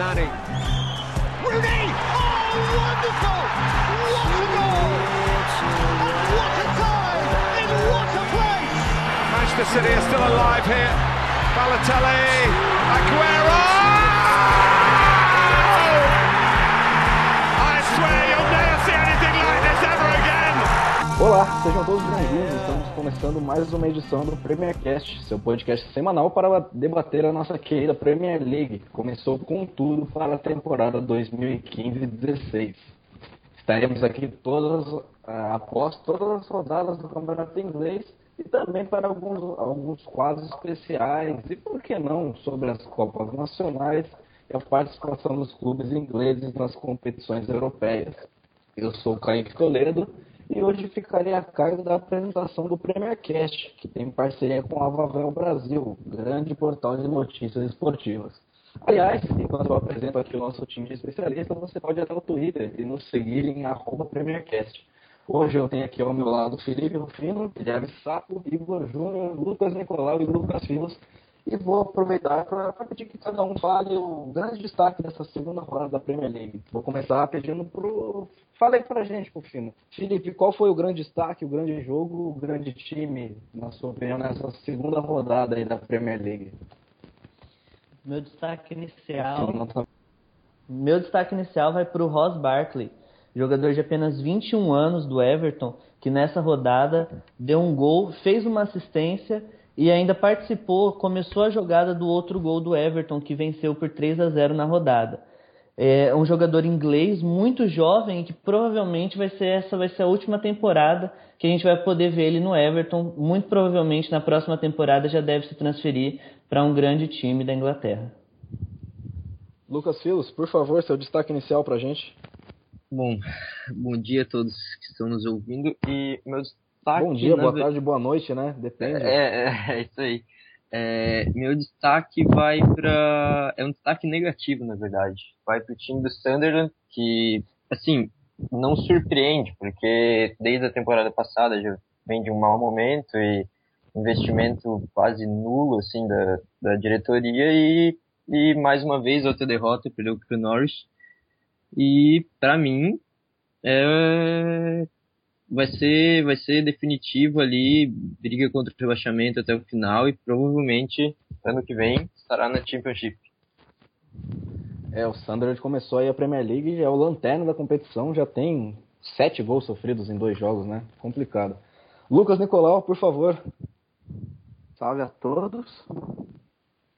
Nani. Rooney! Oh, wonderful! What a goal! And what a time! In what a place! Manchester City are still alive here. Balotelli, Aguero! Olá, sejam todos bem-vindos. Estamos começando mais uma edição do Premier Cast, seu podcast semanal para debater a nossa querida Premier League, que começou com tudo para a temporada 2015-16. Estaremos aqui todas ah, após todas as rodadas do Campeonato Inglês e também para alguns, alguns quadros especiais e, por que não, sobre as Copas Nacionais e a participação dos clubes ingleses nas competições europeias. Eu sou o Kaique Toledo e hoje ficarei a cargo da apresentação do Premier Cast, que tem parceria com a Vavel Brasil, grande portal de notícias esportivas. Aliás, enquanto eu apresento aqui o nosso time de especialistas, você pode ir até o Twitter e nos seguir em PremierCast. Hoje eu tenho aqui ao meu lado Felipe Rufino, Guilherme Sapo, Igor Júnior, Lucas Nicolau e Lucas Filos. E vou aproveitar para pedir que cada um fale o grande destaque dessa segunda rodada da Premier League. Vou começar pedindo pro. Fala aí pra gente, Rufino. Felipe, qual foi o grande destaque, o grande jogo, o grande time, na sua opinião, nessa segunda rodada aí da Premier League? Meu destaque inicial. Nossa- Meu destaque inicial vai para o Ross Barkley, jogador de apenas 21 anos do Everton, que nessa rodada deu um gol, fez uma assistência e ainda participou, começou a jogada do outro gol do Everton, que venceu por 3 a 0 na rodada. É um jogador inglês muito jovem que provavelmente vai ser essa vai ser a última temporada que a gente vai poder ver ele no Everton. Muito provavelmente na próxima temporada já deve se transferir para um grande time da Inglaterra. Lucas Filos, por favor, seu destaque inicial pra gente. Bom, bom dia a todos que estão nos ouvindo. E meu destaque. Bom dia, na boa ver- tarde, boa noite, né? Depende. É, é, é isso aí. É, meu destaque vai para. É um destaque negativo, na verdade. Vai para o time do Sunderland, que, assim, não surpreende, porque desde a temporada passada já vem de um mau momento e investimento quase nulo, assim, da, da diretoria. E, e mais uma vez, outra derrota, perdeu para o Norwich. E, para mim, é, vai ser vai ser definitivo ali, briga contra o rebaixamento até o final e provavelmente ano que vem estará na Championship. É, o Sunderland começou aí a Premier League, é o lanterna da competição, já tem sete gols sofridos em dois jogos, né? Complicado. Lucas Nicolau, por favor. Salve a todos.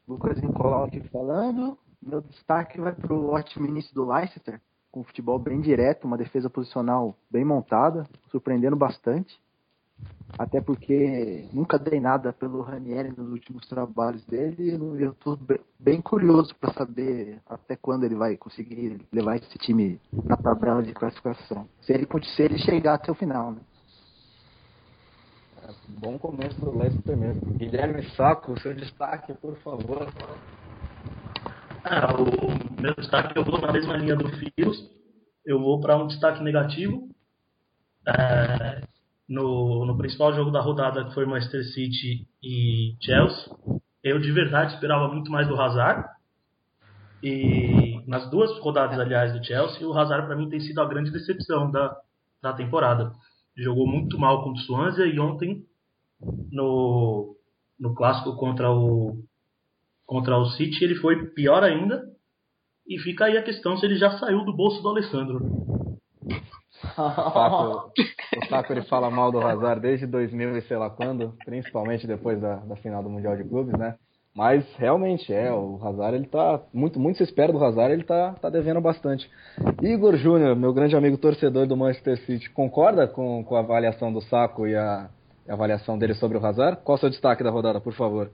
Lucas Nicolau aqui falando. Meu destaque vai para o ótimo início do Leicester, com um futebol bem direto, uma defesa posicional bem montada, surpreendendo bastante. Até porque nunca dei nada pelo Ranieri nos últimos trabalhos dele e eu estou bem curioso para saber até quando ele vai conseguir levar esse time na tabela de classificação. Se ele, se ele chegar até o final, né? Bom começo do Leicester mesmo. Guilherme Saco, seu destaque, por favor. Ah, o meu destaque eu vou na mesma linha do Fios. Eu vou para um destaque negativo. É, no, no principal jogo da rodada, que foi Manchester City e Chelsea, eu de verdade esperava muito mais do Hazard. E nas duas rodadas, aliás, do Chelsea, o Hazard para mim tem sido a grande decepção da, da temporada. Jogou muito mal contra o Swansea e ontem no, no clássico contra o contra o City, ele foi pior ainda. E fica aí a questão se ele já saiu do bolso do Alessandro. O Saco ele fala mal do Hazard desde 2000 e sei lá quando, principalmente depois da, da final do Mundial de Clubes, né? Mas realmente é, o Hazard ele tá muito muito se espera do Hazard, ele tá tá devendo bastante. Igor Júnior, meu grande amigo torcedor do Manchester City, concorda com, com a avaliação do Saco e a, a avaliação dele sobre o Hazard? Qual o seu destaque da rodada, por favor?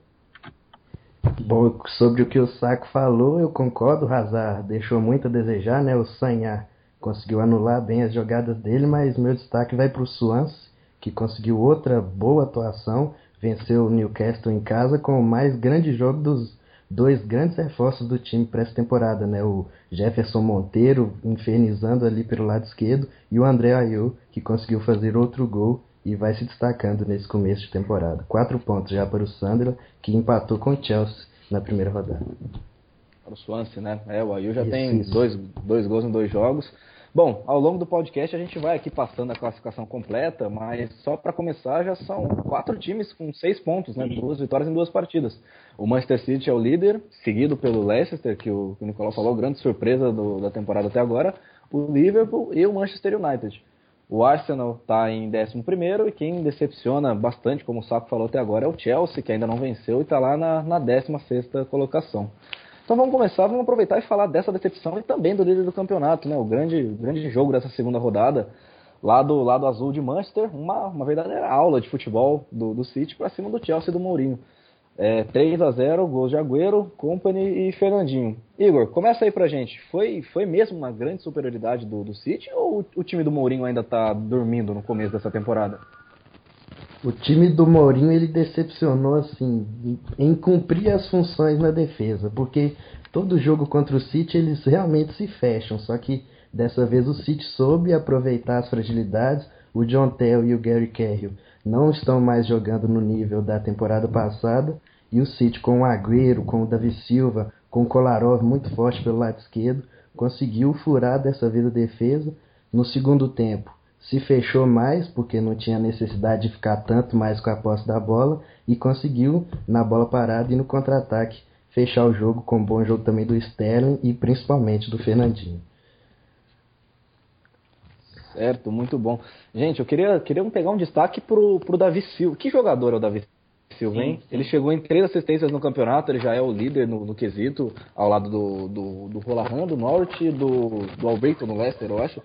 Bom, sobre o que o Saco falou, eu concordo. O Hazard deixou muito a desejar, né? O Sanhar conseguiu anular bem as jogadas dele, mas meu destaque vai para o Swans, que conseguiu outra boa atuação, venceu o Newcastle em casa com o mais grande jogo dos dois grandes reforços do time para essa temporada, né? O Jefferson Monteiro infernizando ali pelo lado esquerdo e o André Ayew, que conseguiu fazer outro gol e vai se destacando nesse começo de temporada. Quatro pontos já para o Sandra, que empatou com o Chelsea na primeira rodada. para o Swansea, né? É, o Ayu já isso, tem isso. Dois, dois gols em dois jogos. Bom, ao longo do podcast a gente vai aqui passando a classificação completa, mas só para começar já são quatro times com seis pontos, né? Duas vitórias em duas partidas. O Manchester City é o líder, seguido pelo Leicester, que o, que o Nicolau falou, grande surpresa do, da temporada até agora, o Liverpool e o Manchester United. O Arsenal está em 11 e quem decepciona bastante, como o Saco falou até agora, é o Chelsea, que ainda não venceu e está lá na, na 16 colocação. Então vamos começar, vamos aproveitar e falar dessa decepção e também do líder do campeonato, né? O grande, grande jogo dessa segunda rodada, lá do lado azul de Manchester, uma, uma verdadeira aula de futebol do, do City para cima do Chelsea e do Mourinho. É, 3 a 0 gols de Agüero, Company e Fernandinho. Igor, começa aí pra gente. Foi, foi mesmo uma grande superioridade do, do City ou o, o time do Mourinho ainda tá dormindo no começo dessa temporada? O time do Mourinho ele decepcionou assim em cumprir as funções na defesa, porque todo jogo contra o City eles realmente se fecham, só que dessa vez o City soube aproveitar as fragilidades. O John Tell e o Gary Cahill não estão mais jogando no nível da temporada passada e o City com o Agüero, com o Davi Silva, com o Kolarov muito forte pelo lado esquerdo, conseguiu furar dessa vez a defesa. No segundo tempo, se fechou mais, porque não tinha necessidade de ficar tanto mais com a posse da bola, e conseguiu, na bola parada e no contra-ataque, fechar o jogo com um bom jogo também do Sterling e principalmente do Fernandinho. Certo, muito bom. Gente, eu queria, queria pegar um destaque pro, pro Davi Silva. Que jogador é o Davi Silva, hein? Sim, sim. Ele chegou em três assistências no campeonato, ele já é o líder no, no quesito, ao lado do, do, do Rolahan, do Norte e do, do Alberto no Leicester, eu acho.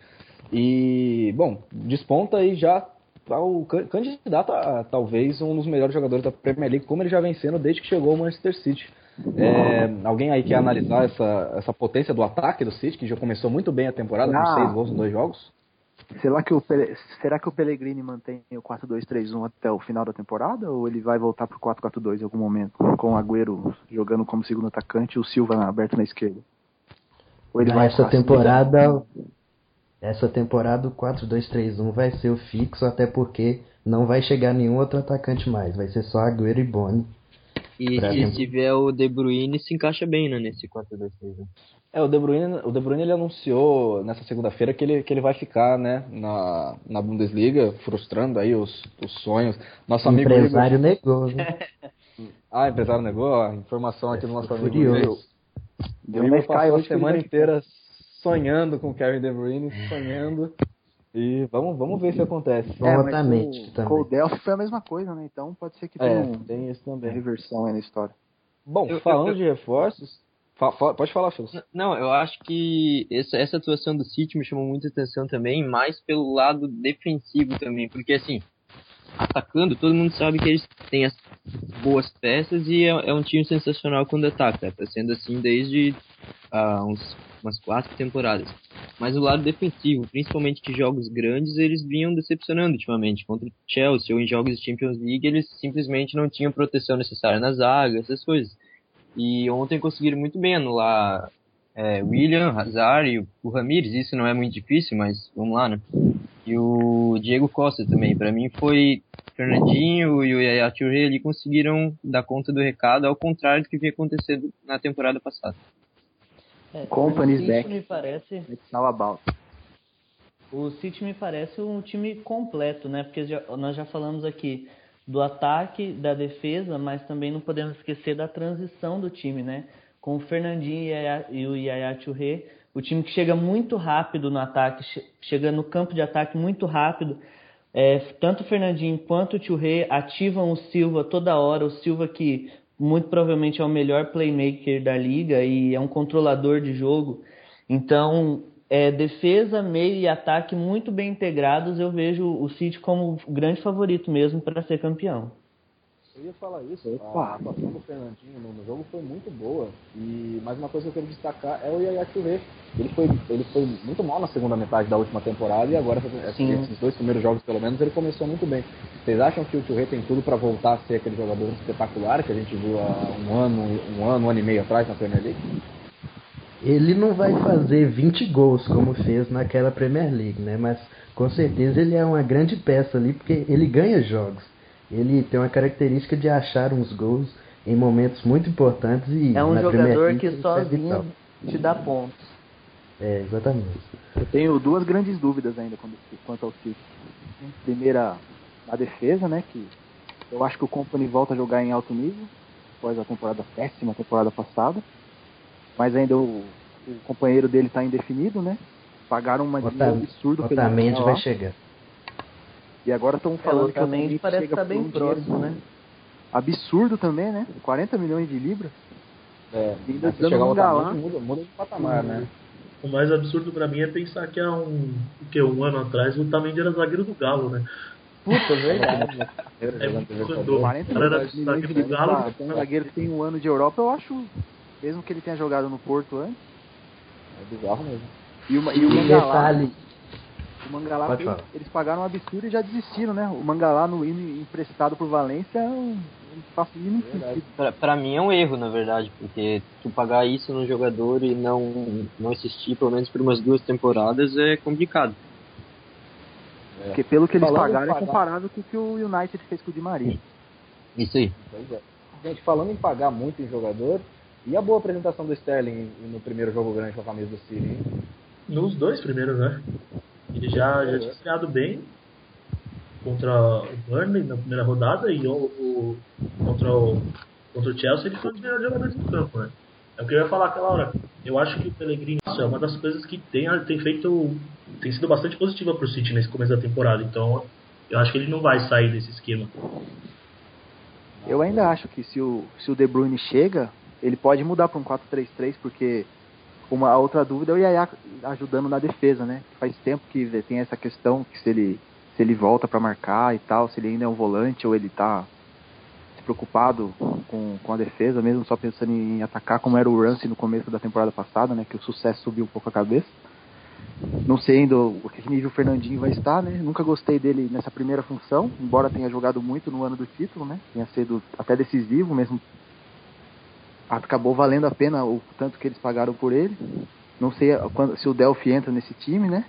E, bom, desponta aí já tá o candidato a talvez um dos melhores jogadores da Premier League, como ele já vem sendo desde que chegou ao Manchester City. É, alguém aí quer analisar essa, essa potência do ataque do City, que já começou muito bem a temporada, ah, com seis gols em dois jogos? Será que, o, será que o Pellegrini mantém o 4-2-3-1 até o final da temporada? Ou ele vai voltar pro 4-4-2 em algum momento? Com o Agüero jogando como segundo atacante e o Silva aberto na esquerda? Ou ele vai essa temporada essa temporada o 4-2-3-1 vai ser o fixo, até porque não vai chegar nenhum outro atacante mais, vai ser só Agüero e Boni. E se tiver o De Bruyne, se encaixa bem né, nesse 4-2-3-1. É, o De Bruyne, o De Bruyne ele anunciou nessa segunda-feira que ele, que ele vai ficar né, na, na Bundesliga, frustrando aí os, os sonhos. Nosso amigo empresário Igor... negou, né? ah, empresário negou? A informação aqui do nosso amigo Deu, Deu uma passou a semana inteira sonhando com o Kevin De Bruyne, sonhando. E vamos, vamos ver se acontece. É, Exatamente. É, com o Delphi foi a mesma coisa, né? Então pode ser que tenha é, um, tem isso também. uma reversão aí na história. Bom, eu, falando eu, eu, de reforços. Pode falar, Phil. Não, eu acho que essa, essa atuação do City me chamou muita atenção também, mais pelo lado defensivo também, porque assim, atacando, todo mundo sabe que eles têm as boas peças e é, é um time sensacional quando ataca. Tá sendo assim desde uh, uns umas quatro temporadas. Mas o lado defensivo, principalmente de jogos grandes, eles vinham decepcionando ultimamente. Contra o Chelsea ou em jogos de Champions League, eles simplesmente não tinham proteção necessária na zaga, essas coisas. E ontem conseguiram muito bem anular é, William, Hazard e o Ramires. Isso não é muito difícil, mas vamos lá, né? E o Diego Costa também. Para mim foi Fernandinho e o Yaya Touré ali conseguiram dar conta do recado, ao contrário do que vinha acontecendo na temporada passada. É, Company's back. Me parece... It's all about. O City me parece um time completo, né? Porque já, nós já falamos aqui do ataque, da defesa, mas também não podemos esquecer da transição do time, né? Com o Fernandinho e o Yaya Touré, o time que chega muito rápido no ataque, chega no campo de ataque muito rápido. É, tanto o Fernandinho quanto o Touré ativam o Silva toda hora. O Silva que muito provavelmente é o melhor playmaker da liga e é um controlador de jogo. Então, é, defesa, meio e ataque muito bem integrados, eu vejo o City como o grande favorito mesmo para ser campeão. Eu ia falar isso, a atuação do Fernandinho no, jogo foi muito boa. E mais uma coisa que eu quero destacar é o Yaya Touré. Ele foi, ele foi muito mal na segunda metade da última temporada e agora, Sim. esses dois primeiros jogos pelo menos, ele começou muito bem. Vocês acham que o Touré tem tudo para voltar a ser aquele jogador espetacular que a gente viu há um ano, um ano, um ano e meio atrás na Premier League? Ele não vai fazer 20 gols como fez naquela Premier League, né? Mas com certeza ele é uma grande peça ali porque ele ganha jogos. Ele tem uma característica de achar uns gols em momentos muito importantes e É um na jogador Premier que League é sozinho vital. te dá pontos. É, exatamente. Eu tenho duas grandes dúvidas ainda quando- quanto ao City. Primeira, a defesa, né? Que eu acho que o Company volta a jogar em alto nível, após a temporada péssima, temporada passada. Mas ainda o, o companheiro dele está indefinido, né? Pagaram uma dívida absurda pelo Otamendi vai chegar. E agora estão falando que o Otamendi parece chega estar por bem um próximo, né? Absurdo também, né? 40 milhões de libras. É, E ainda dando chegar um o galã. Muda, muda de patamar, né? O mais absurdo pra mim é pensar que há um, o que, um ano atrás o Otamendi era zagueiro do Galo, né? Puta, verdade. É muito Libertadores. random. 40 O cara era milhões de zagueiro do libras Galo. pra- pra um zagueiro que tem um ano de Europa, eu acho, mesmo que ele tenha jogado no Porto antes, É bizarro mesmo. e, uma, e o Mangalá, detalhe, o Mangalá Pode eles, pagaram um absurdo e já desistiram, né? O Mangalá no hino emprestado pro Valência é um. Pra, pra mim é um erro, na verdade, porque tu pagar isso no jogador e não, não assistir pelo menos por umas duas temporadas é complicado. Porque pelo que eles Falando pagaram é pagar- comparável com o que o United fez com o Di Maria. Isso aí. Pois é. Gente, falando em pagar muito em jogador, e a boa apresentação do Sterling no primeiro jogo grande com a camisa do City? hein? Nos dois primeiros, né? Ele já, já tinha estreado bem contra o Burnley na primeira rodada e o, o- contra, o, contra o Chelsea ele foi um dos melhores jogadores do campo, né? É o que eu ia falar aquela hora. Eu acho que o Pellegrini é uma das coisas que tem, tem feito. tem sido bastante positiva pro City nesse começo da temporada. Então eu acho que ele não vai sair desse esquema. Eu ainda acho que se o, se o De Bruyne chega, ele pode mudar para um 4-3-3, porque uma a outra dúvida é o Yaya ajudando na defesa, né? Faz tempo que tem essa questão que se ele se ele volta para marcar e tal, se ele ainda é um volante ou ele tá preocupado com, com a defesa, mesmo só pensando em atacar, como era o Ramsey no começo da temporada passada, né? Que o sucesso subiu um pouco a cabeça. Não sei ainda o que nível o Fernandinho vai estar, né? Nunca gostei dele nessa primeira função, embora tenha jogado muito no ano do título, né? Tenha sido até decisivo mesmo. Acabou valendo a pena o tanto que eles pagaram por ele. Não sei quando- se o Delphi entra nesse time, né?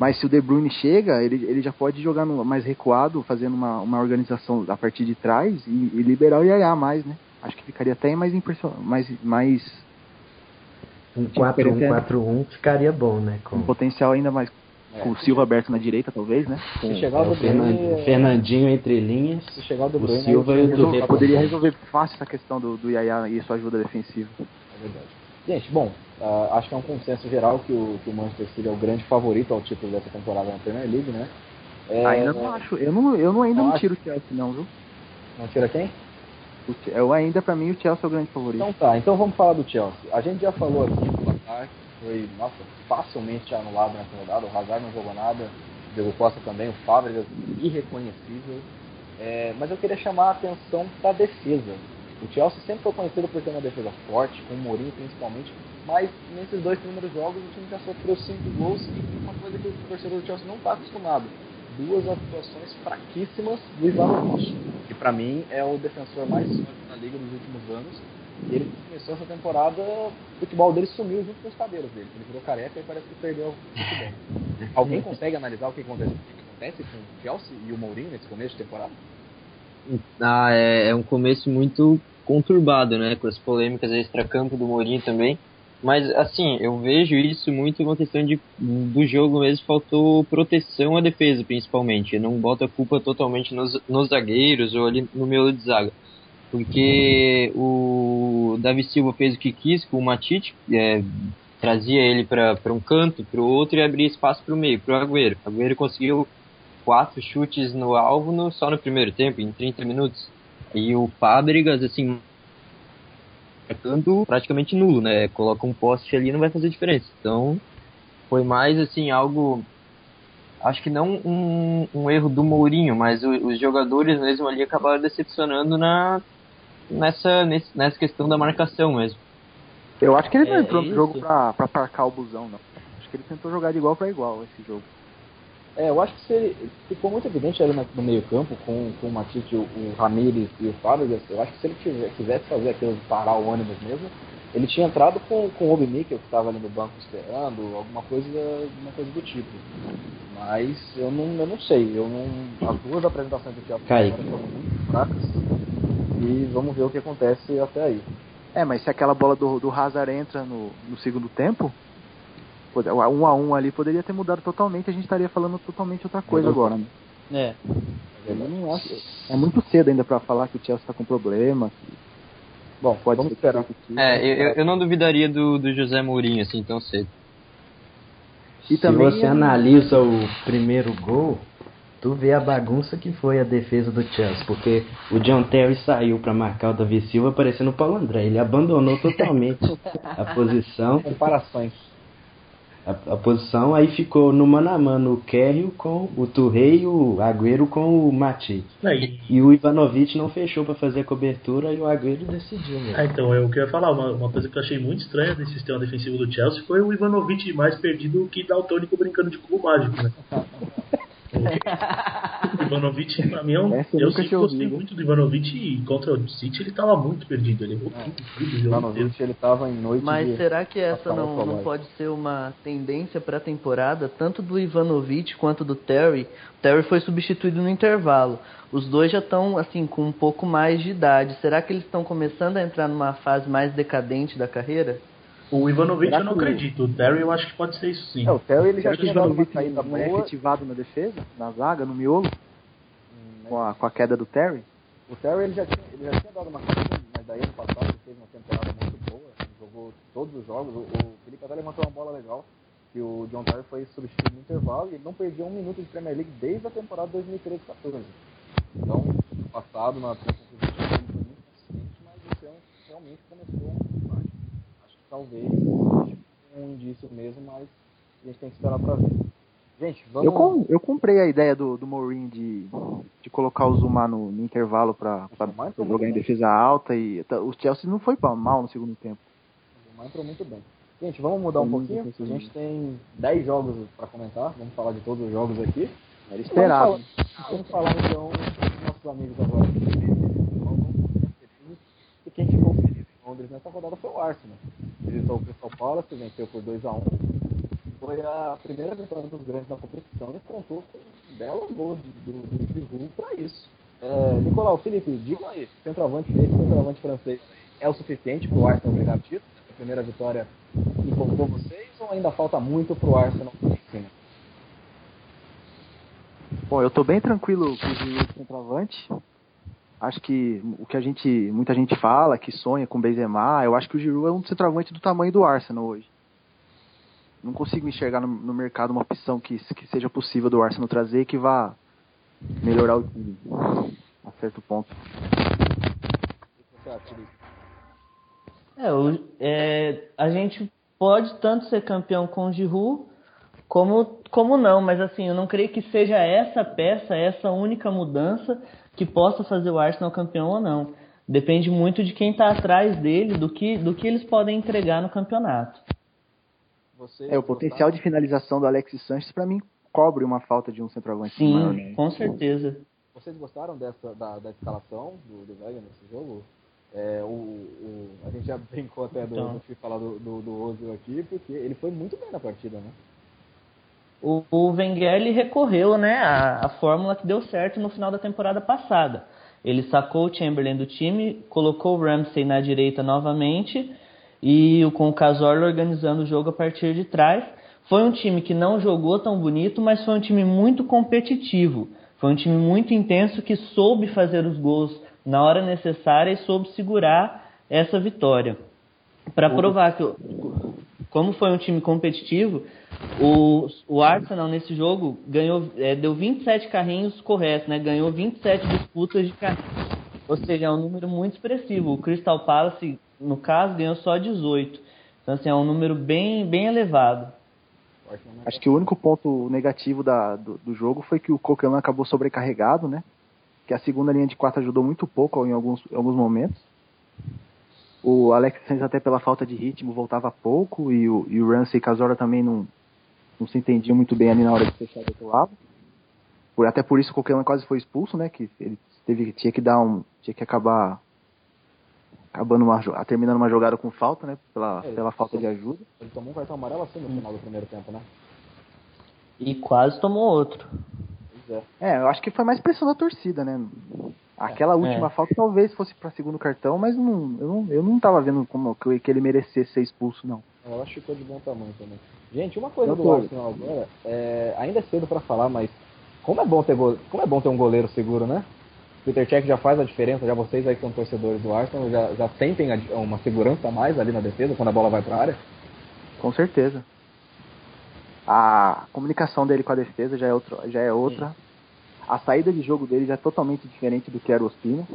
Mas se o De Bruyne chega, ele, ele já pode jogar no- mais recuado, fazendo uma, uma organização a partir de trás e, e liberar o Yaya mais, né? Acho que ficaria até mais mais, mais um Tipo, 4-1-4-1 ficaria bom, né? Com um potencial ainda mais É. com o Silva aberto na direita, talvez, né? Com, Se chegar o o Bruyne, Fernan- Fernandinho entre linhas. se chegar o o Bruyne, Silva e o resolve- Dudu. poderia resolver fácil essa questão do, do Yaya e sua ajuda defensiva. É verdade. Gente, bom, ah, acho que é um consenso geral que o, que o Manchester City é o grande favorito ao título dessa temporada na Premier League, né? É, ainda não acho. Eu, não, eu não, ainda não acho- tiro o Chelsea, não, viu? Não tira quem? O Eu ainda, pra mim, o Chelsea é o grande favorito. Então tá, então vamos falar do Chelsea. A gente já falou aqui do placar, que foi, nossa, facilmente anulado nessa rodada. O Hazard não jogou nada, o Diego Costa também, o Fábricas, irreconhecível. É, mas eu queria chamar a atenção para a defesa. O Chelsea sempre foi conhecido por ter uma defesa forte, com o Mourinho principalmente, mas nesses dois primeiros jogos o time já sofreu cinco gols e uma coisa que o torcedor do Chelsea não está acostumado. Duas atuações fraquíssimas do Ivanovic, que para mim é o defensor mais sólido da liga nos últimos anos. E ele começou essa temporada, o futebol dele sumiu junto com os cabelos dele. Ele virou careca e parece que perdeu o futebol. Alguém consegue analisar o que acontece, o que acontece com o Chelsea e o Mourinho nesse começo de temporada? Ah, é, é um começo muito conturbado, né? Com as polêmicas extra-campo do Mourinho também. Mas, assim, eu vejo isso muito uma questão de, do jogo mesmo. Faltou proteção à defesa, principalmente. Eu não boto a culpa totalmente nos, nos zagueiros ou ali no meio de zaga. Porque o Davi Silva fez o que quis com o Matite, é, trazia ele para um canto, para o outro e abria espaço para o meio, para o Agüero. O Agüero conseguiu quatro chutes no alvo no, só no primeiro tempo, em 30 minutos. E o Fábricas, assim, marcando praticamente nulo, né? Coloca um poste ali não vai fazer diferença. Então, foi mais, assim, algo... Acho que não um, um erro do Mourinho, mas o, os jogadores mesmo ali acabaram decepcionando na, nessa, nessa questão da marcação mesmo. Eu acho que ele não É, entrou no isso. jogo pra, pra parcar o busão, não. Acho que ele tentou jogar de igual pra igual esse jogo. É, eu acho que se ele, ficou muito evidente ali no, no meio campo com, com o Matite, o, o Ramires e o Fábricas. Eu acho que se ele tiver, quisesse fazer aquilo de parar o ônibus mesmo, ele tinha entrado com, com o Obi Mikkel, que estava ali no banco esperando, alguma coisa, alguma coisa do tipo. Mas eu não, eu não sei, eu não, as duas apresentações do agora foram muito fracas. E vamos ver o que acontece até aí. É, mas se aquela bola do, do Hazard entra no, no segundo tempo, um a um ali poderia ter mudado totalmente, a gente estaria falando totalmente outra coisa agora, né? É. Acho, é muito cedo ainda para falar que o Chelsea está com problema. Bom, pode vamos esperar. É, eu, eu não duvidaria do, do José Mourinho assim tão cedo. E Se também você analisa o primeiro gol, tu vê a bagunça que foi a defesa do Chelsea, porque o John Terry saiu para marcar o Davi Silva parecendo o Paulo André, ele abandonou totalmente a posição. Comparações a, a, posição, aí ficou no mano a mano o Kerry com o Turrei e o Agüero com o Mati. E o Ivanovic não fechou para fazer a cobertura e o Agüero decidiu. Ah, então, eu queria falar, uma, uma coisa que eu achei muito estranha desse sistema defensivo do Chelsea foi o Ivanovic mais perdido que Daltônico brincando de cubo mágico, né? o Ivanovic, pra mim, é um, eu sempre gostei muito do Ivanovic e contra o City ele tava muito perdido. Ele errou é. tudo, tudo. Ivanovic, ele tava em noite Mas de... será que essa não, não pode ser uma tendência pra temporada, tanto do Ivanovic quanto do Terry? O Terry foi substituído no intervalo. Os dois já estão, assim, com um pouco mais de idade. Será que eles estão começando a entrar numa fase mais decadente da carreira? O Ivanovic eu não acredito. O Terry eu acho que pode ser isso sim. É, o Terry ele já tinha dado uma saída boa. efetivado na defesa, na zaga, no miolo, hum, com, a, com a queda do Terry. O Terry ele já tinha, ele já tinha dado uma saída, mas daí ano passado ele fez uma temporada muito boa, jogou todos os jogos. O, o Felipe até levantou uma bola legal, que o John Terry foi substituído no intervalo e ele não perdia um minuto de Premier League desde a temporada 2013-14. Então, no passado, na temporada ele foi muito consistente, mas esse ano realmente começou talvez um indício mesmo, mas a gente tem que esperar para ver. Gente, vamos... Eu, com, eu comprei a ideia do, do Mourinho de, de colocar o Zuma no, no intervalo para jogar em defesa alta e tá, o Chelsea não foi mal no segundo tempo. O Zuma entrou muito bem. Gente, vamos mudar um pouquinho. A gente tem 10 jogos para comentar. Vamos falar de todos os jogos aqui. Era esperado. Vamos falar, vamos falar então dos nossos amigos agora. E quem ficou feliz em Londres nessa rodada foi o Arsenal visitou o Crystal Palace, venceu por 2 a 1 Foi a primeira vitória dos grandes na competição e contou com um belo gol do, do, do para isso. É, Nicolau, Felipe, diga aí, centroavante esse centroavante francês é o suficiente para o Arsenal ganhar título? A primeira vitória empolgou vocês ou ainda falta muito para o Arsenal cima? Bom, eu estou bem tranquilo com o centroavante acho que o que a gente, muita gente fala, que sonha com Benzema, eu acho que o Giroud é um centroavante do tamanho do Arsenal hoje. Não consigo enxergar no, no mercado uma opção que, que seja possível do Arsenal trazer que vá melhorar o time a certo ponto. É, o, é, a gente pode tanto ser campeão com o Giroud como, como não, mas assim, eu não creio que seja essa peça, essa única mudança que possa fazer o Arsenal campeão ou não. Depende muito de quem está atrás dele, do que, do que eles podem entregar no campeonato. Você é, o potencial de finalização do Alexis Sanches, para mim, cobre uma falta de um centroavante Sim, maior, né? com certeza. Vocês gostaram dessa, da, da escalação do, do nesse jogo? É, o, o, a gente já brincou até do, então. do falar do, do, do Ozil aqui, porque ele foi muito bem na partida, né? O, o Wenger ele recorreu né, à, à fórmula que deu certo no final da temporada passada. Ele sacou o Chamberlain do time, colocou o Ramsey na direita novamente e com o Cazorla organizando o jogo a partir de trás. Foi um time que não jogou tão bonito, mas foi um time muito competitivo. Foi um time muito intenso que soube fazer os gols na hora necessária e soube segurar essa vitória. Para provar que, como foi um time competitivo, o, o Arsenal nesse jogo ganhou, é, deu 27 carrinhos corretos, né? Ganhou 27 disputas de carrinhos. Ou seja, é um número muito expressivo. O Crystal Palace, no caso, ganhou só 18. Então, assim, é um número bem, bem elevado. Acho que o único ponto negativo da, do, do jogo foi que o Coquelin acabou sobrecarregado, né? Que a segunda linha de quatro ajudou muito pouco em alguns, em alguns momentos. O Alex Sainz, até pela falta de ritmo, voltava pouco. E o, e o Ramsey Casora também não, não se entendiam muito bem ali na hora de fechar do outro lado. Por, até por isso o Coquelin quase foi expulso, né? Que ele teve, tinha que dar um. tinha que acabar acabando uma, terminando uma jogada com falta, né? Pela, é, pela falta de ajuda. Ele tomou um cartão amarelo assim no final do primeiro tempo, né? E quase tomou outro. É. é, eu acho que foi mais pressão da torcida, né? Aquela última É. falta talvez fosse para segundo cartão, mas não, eu, não, eu não tava vendo como que, que ele merecesse ser expulso, não. Eu acho que ficou de bom tamanho também. Gente, uma coisa do. Arsenal agora, é, ainda é cedo pra falar, mas como é bom ter go- como é bom ter um goleiro seguro, né? Peter Cech já faz a diferença, já vocês aí que são torcedores do Arsenal já, já sentem a- uma segurança a mais ali na defesa quando a bola vai pra área. Com certeza. A comunicação dele com a defesa já é, outro, já é outra. A saída de jogo dele já é totalmente diferente do que era o Ospina.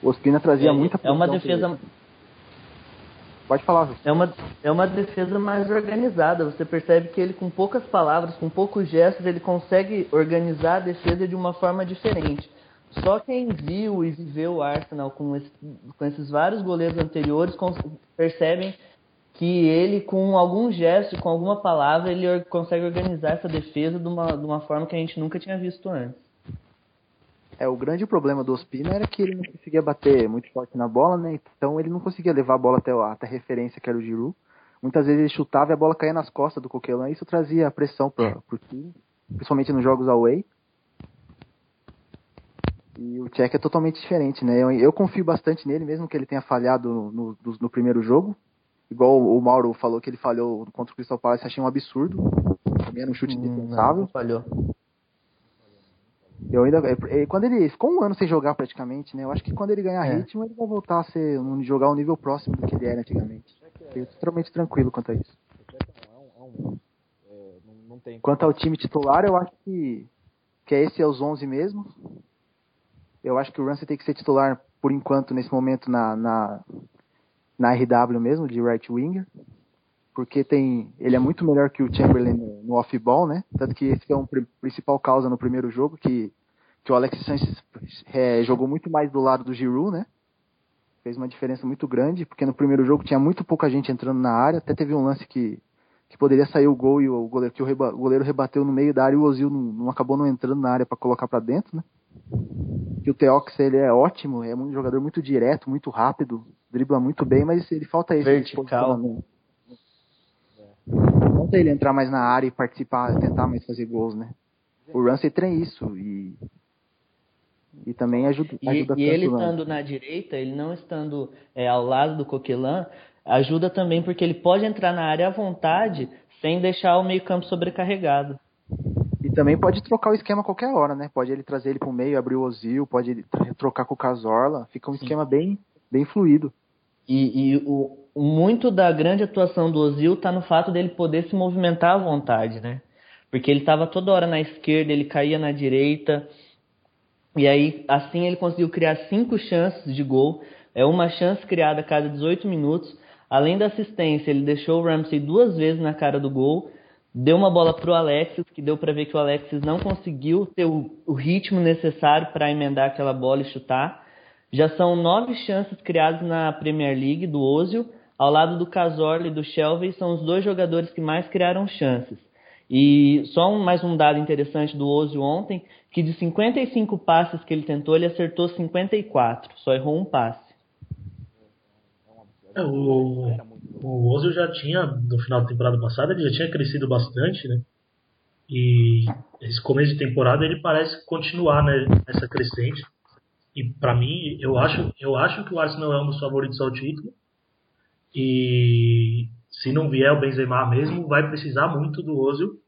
O Ospina trazia É, muita é uma defesa Pode falar. É uma, é uma defesa mais organizada. Você percebe que ele, com poucas palavras, com poucos gestos, ele consegue organizar a defesa de uma forma diferente. Só quem viu e viveu o Arsenal com, esse- com esses vários goleiros anteriores percebem que ele, com algum gesto, com alguma palavra, ele consegue organizar essa defesa de uma, de uma forma que a gente nunca tinha visto antes. É, o grande problema do Ospina era que ele não conseguia bater muito forte na bola, né? Então ele não conseguia levar a bola até, a- até a referência que era o Giroud. Muitas vezes ele chutava e a bola caía nas costas do Coquelin e isso trazia pressão para o time, principalmente nos jogos away. E o Tchek é totalmente diferente, né? Eu, eu confio bastante nele, mesmo que ele tenha falhado no, no, no- primeiro jogo. Igual o Mauro falou que ele falhou contra o Crystal Palace, achei um absurdo. Também era um chute indefensável. Não, falhou. Eu ainda, é, é, quando ele ficou um ano sem jogar praticamente, né? Eu acho que quando ele ganhar É. ritmo, ele vai voltar a ser um, jogar um nível próximo do que ele era antigamente. Eu tô totalmente tranquilo quanto a isso. É um, é é, não, não tem Quanto ao time titular, eu acho que, que é esse é os 11 mesmo. Eu acho que o Ramsey tem que ser titular por enquanto nesse momento na na, na RW mesmo de right winger, porque tem ele é muito melhor que o Chamberlain no, off-ball, né? Tanto que esse é um pri- principal causa no primeiro jogo que que o Alex Sanchez é, jogou muito mais do lado do Giroud, né? Fez uma diferença muito grande, porque no primeiro jogo tinha muito pouca gente entrando na área, até teve um lance que que poderia sair o gol e o goleiro que o, reba- o goleiro rebateu no meio da área e o Ozil não, não acabou não entrando na área para colocar para dentro, né? Que o Teox ele é ótimo, é um jogador muito direto, muito rápido, dribla muito bem, mas ele falta esse Vertical. Falta ele entrar mais na área e participar, tentar mais fazer gols, né? O Ramsey tem isso e e também ajuda, E, ajuda e ele tanto, né? estando na direita, ele não estando é, ao lado do Coquelin, ajuda também porque ele pode entrar na área à vontade sem deixar o meio-campo sobrecarregado. E também pode trocar o esquema a qualquer hora, né? Pode ele trazer ele pro meio, abrir o Ozil, pode ele trocar com o Casorla, fica um esquema bem, bem fluido. E, e o, muito da grande atuação do Ozil tá no fato dele poder se movimentar à vontade, né? Porque ele estava toda hora na esquerda, ele caía na direita. E aí, assim, ele conseguiu criar cinco chances de gol. É uma chance criada a cada 18 minutos. Além da assistência, ele deixou o Ramsey duas vezes na cara do gol. Deu uma bola pro Alexis, que deu para ver que o Alexis não conseguiu ter o, o ritmo necessário para emendar aquela bola e chutar. Já são nove chances criadas na Premier League do Ozil, ao lado do Cazorla e do Shelby, são os dois jogadores que mais criaram chances. E só um, mais um dado interessante do Ozil ontem, que de 55 passes que ele tentou, ele acertou 54, só errou um passe. É, o, o Ozil já tinha, no final da temporada passada, ele já tinha crescido bastante, né? E esse começo de temporada ele parece continuar né, nessa crescente. E pra mim, eu acho, eu acho que o Arsenal é um dos favoritos ao título. E se não vier o Benzema mesmo, vai precisar muito do Ozil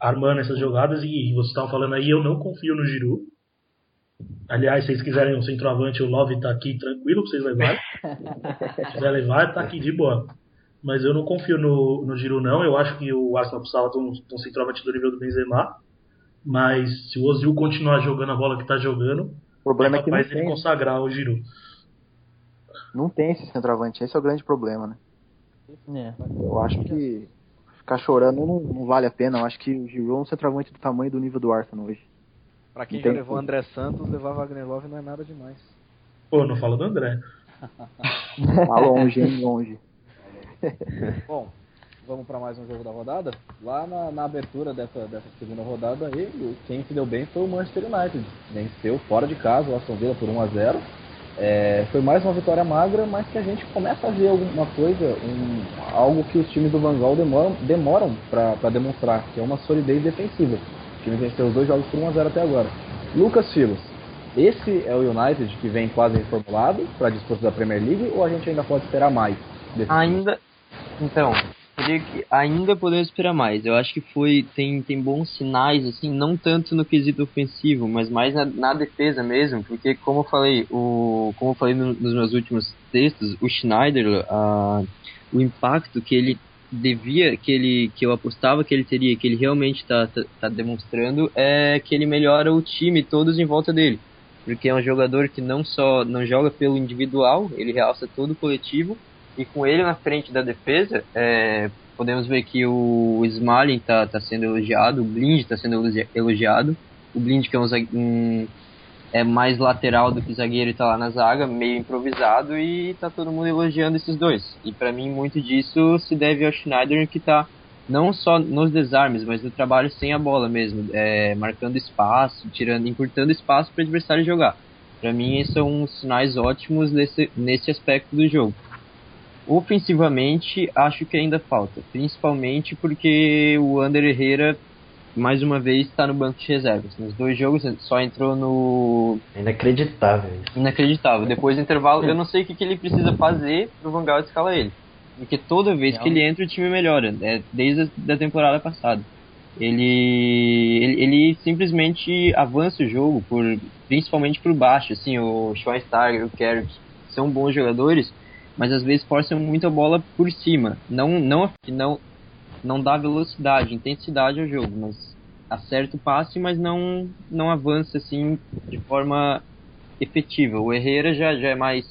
armando essas jogadas. E vocês estavam falando aí, eu não confio no Giroud. Aliás, se vocês quiserem um centroavante, o Love tá aqui tranquilo pra vocês levarem. Se quiser levar, tá aqui de boa. Mas eu não confio no, no Giroud, não. Eu acho que o Arsenal precisava de um, de um centroavante do nível do Benzema. Mas se o Ozil continuar jogando a bola que tá jogando, problema é que não dele tem, consagrar o Giroud. não tem esse centroavante, esse é o grande problema, né? É. Eu acho que ficar chorando não, não vale a pena. Eu acho que o Giroud é um centroavante do tamanho do nível do Arsenal hoje. Pra quem Não já tem levou. André Santos, levar Wagner Love não é nada demais. Pô, não fala do André. Tá longe, hein? Longe. Bom, vamos para mais um jogo da rodada. Lá na, na abertura dessa, dessa segunda rodada, o- quem se deu bem foi o Manchester United. Venceu fora de casa o Aston Villa por 1 a 0 É, foi mais uma vitória magra, mas que a gente começa a ver alguma coisa, um, algo que os times do Van Gaal demoram, demoram para demonstrar, que é uma solidez defensiva. O time venceu os dois jogos por 1 a 0 até agora. Lucas Filos, esse é o United que vem quase reformulado para a disputa da Premier League ou a gente ainda pode esperar mais? Ainda. Então, que ainda podemos esperar mais. Eu acho que foi tem, tem bons sinais, assim, não tanto no quesito ofensivo, mas mais na, na defesa mesmo, porque como eu falei, o, como eu falei no, nos meus últimos textos, o Schneider, o impacto que ele devia, que ele que eu apostava que ele teria, que ele realmente está tá, tá demonstrando, é que ele melhora o time todos em volta dele. Porque é um jogador que não só não joga pelo individual, ele realça todo o coletivo, e com ele na frente da defesa, é, podemos ver que o Smalling está tá sendo elogiado, o Blind está sendo elogiado. O Blind, que é um, um, é mais lateral do que zagueiro, está lá na zaga, meio improvisado, e está todo mundo elogiando esses dois. E para mim, muito disso se deve ao Schneider, que está não só nos desarmes, mas no trabalho sem a bola mesmo, é, marcando espaço, tirando, encurtando espaço para o adversário jogar. Para mim, esses são sinais ótimos nesse, nesse aspecto do jogo. Ofensivamente, acho que ainda falta, principalmente porque o Ander Herrera, mais uma vez, está no banco de reservas. Nos dois jogos, só entrou no. Inacreditável isso. Inacreditável. Depois do intervalo, eu não sei o que, que ele precisa fazer pro Van Gaal escalar ele. Porque toda vez que ele entra, o time melhora, né? desde a da temporada passada. Ele, ele, ele, simplesmente avança o jogo, por, principalmente por baixo. Assim, o Schweinsteiger, o Carrick são bons jogadores, mas às vezes forçam muito a bola por cima. Não, não, não, não dá velocidade, intensidade ao jogo, mas acerta o passe, mas não, não avança assim de forma efetiva. O Herrera já, já é mais,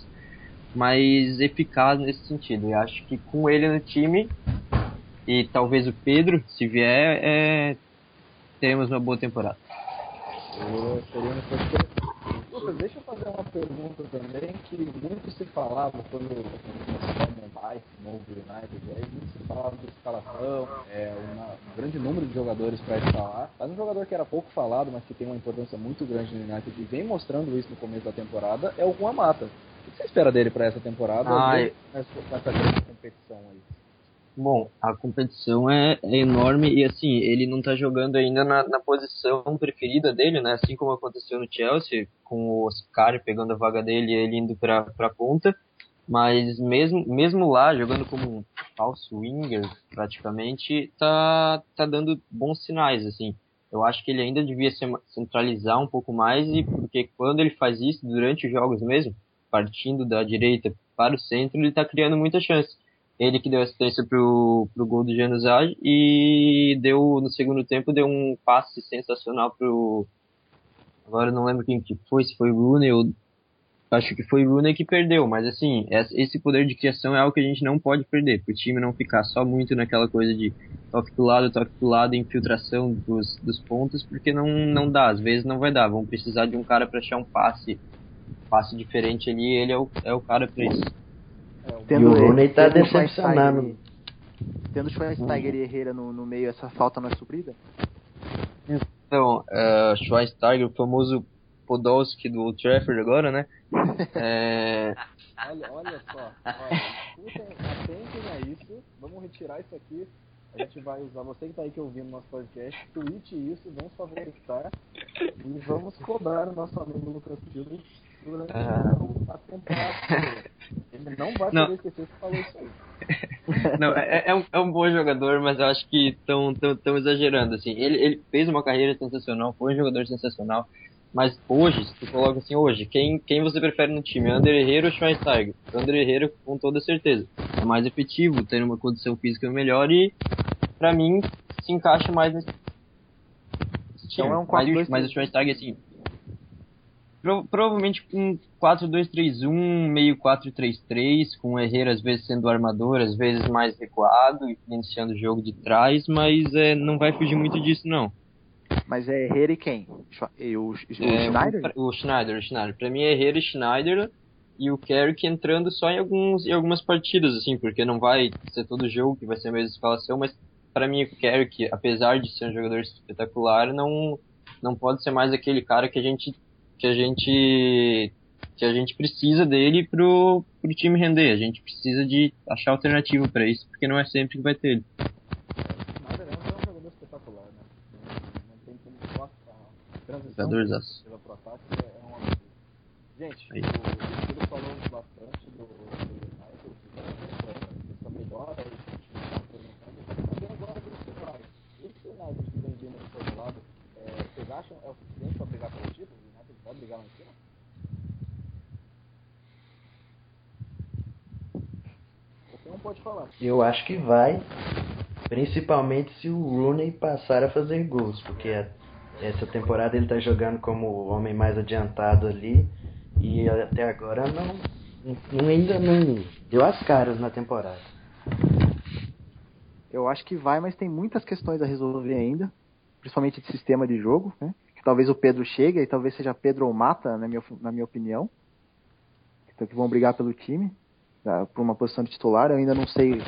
mais eficaz nesse sentido. E acho que com ele no time e talvez o Pedro, se vier, é, teremos uma boa temporada. Seria Lucas, deixa eu fazer uma pergunta também que muito se falava quando o Mumbai, novo United, aí muito se falava de escalação, é, uma, um grande número de jogadores para escalar. Mas um jogador que era pouco falado, mas que tem uma importância muito grande no United e vem mostrando isso no começo da temporada, é o Juan Mata. O que você espera dele para essa temporada? Ah, nessa, nessa grande competição aí? Bom, a competição é, é, enorme e assim, ele não tá jogando ainda na, na, posição preferida dele, né? Assim como aconteceu no Chelsea, com o Oscar pegando a vaga dele e ele indo pra, pra ponta. Mas mesmo, mesmo lá, jogando como um falso winger, praticamente, tá, tá dando bons sinais, assim. Eu acho que ele ainda devia se centralizar um pouco mais, e porque quando ele faz isso, durante os jogos mesmo, partindo da direita para o centro, ele tá criando muita chance ele que deu assistência pro, pro gol do Januzaj e deu, no segundo tempo, deu um passe sensacional pro. Agora não lembro quem que foi, se foi Rooney ou. Acho que foi Rooney que perdeu, mas assim, esse poder de criação é algo que a gente não pode perder, para o time não ficar só muito naquela coisa de toque pro lado, toque pro lado, infiltração dos, dos pontos, porque não, não dá, às vezes não vai dar. Vão precisar de um cara para achar um passe, passe diferente ali, ele é o, é o cara para isso. Tendo, e o Rooney tá decepcionando. Tendo Schweinsteiger e Herrera no, no meio, essa falta não é suprida? Então, uh, Schweinsteiger, o famoso Podolski do Old Trafford agora, né? é... olha, olha só, olha, atentem a isso, vamos retirar isso aqui, a gente vai usar, você que tá aí que ouvindo nosso podcast, tweet isso, vamos favoritar e vamos cobrar o nosso amigo Lucas Silva durante ah. a temporada. Ele não vai não. poder esquecer que falou isso aí. Não, é, é, um, é um bom jogador, mas eu acho que estão tão, tão exagerando. Assim. Ele, ele fez uma carreira sensacional, foi um jogador sensacional. Mas hoje, se tu coloca assim, hoje, quem, quem você prefere no time? Ander Herrera ou Schweinsteiger? Ander Herrera, com toda certeza. É mais efetivo, tem uma condição física melhor e, pra mim, se encaixa mais nesse time. Então é um mas, mas o Schweinsteiger, assim, Pro, provavelmente um 4-2-3-1, meio 4-3-3, com o Herrera às vezes sendo armador, às vezes mais recuado, iniciando o jogo de trás, mas é, não vai fugir muito disso não. Mas é Herrera e quem? E o, o é, Schneider? O, o Schneider, o Schneider. Pra mim é Herrera e Schneider e o Carrick entrando só em, alguns, em algumas partidas, assim, porque não vai ser todo jogo que vai ser a mesma escalação, mas para mim o Carrick, apesar de ser um jogador espetacular, não, não pode ser mais aquele cara que a gente que a gente que a gente precisa dele pro, pro time render. A gente precisa de achar alternativa para isso, porque não é sempre que vai ter ele. Nada, é um jogador espetacular, né? Não tem como Transição pro ataque é um Gente, o Ciro falou bastante do United, essa melhora aí que o time está apresentando. E agora do. Esse United que vem vindo do outro lado, é, vocês acham é o suficiente para brigar pelo brigar lá em cima? Você não pode falar. Eu acho que vai, principalmente se o Rooney passar a fazer gols, porque a- essa temporada ele tá jogando como o homem mais adiantado ali e até agora não, não- ainda não deu as caras na temporada. Eu acho que vai, mas tem muitas questões a resolver ainda, principalmente de sistema de jogo, né? Talvez o Pedro chegue e talvez seja Pedro ou Mata, na minha, na minha opinião. Então, que vão brigar pelo time, tá, por uma posição de titular. Eu ainda não sei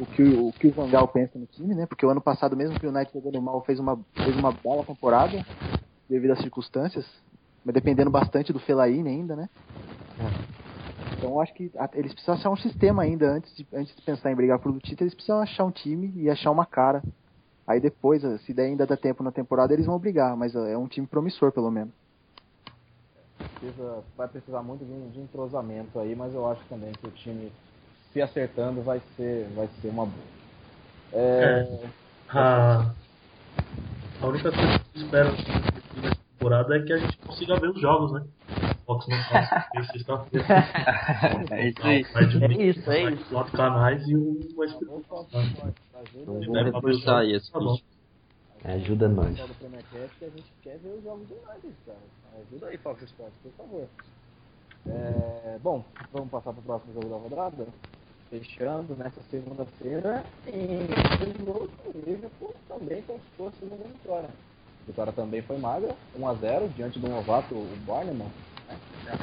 o que o, que o Van Gaal pensa no time, né? Porque o ano passado, mesmo que o United jogando mal, fez uma, fez uma bela temporada, devido às circunstâncias, mas dependendo bastante do Fellaini ainda, né? Então eu acho que eles precisam achar um sistema ainda antes de, antes de pensar em brigar pelo título, eles precisam achar um time e achar uma cara. Aí depois, se der ainda dá tempo na temporada, eles vão brigar, mas é um time promissor pelo menos. Precisa, vai precisar muito de, de entrosamento aí, mas eu acho também que o time se acertando vai ser, vai ser uma boa. É, A, a única coisa que eu espero nessa temporada é que a gente consiga ver os jogos, né? Fox não faz, sexta-feira. É isso aí. Um É isso, é isso. Quatro canais e o Espírito vamos o reforçar esse tá bom. Ajuda nós. que a gente quer ver os jogos do United, cara. Ajuda aí, Fox Sports, por favor. É, bom, vamos passar para o próximo jogo da rodada. Fechando nessa segunda-feira e o jogo do Liverpool também conquistou a segunda vitória. A vitória também foi magra, 1x0 diante do novato, o Barneman. Né?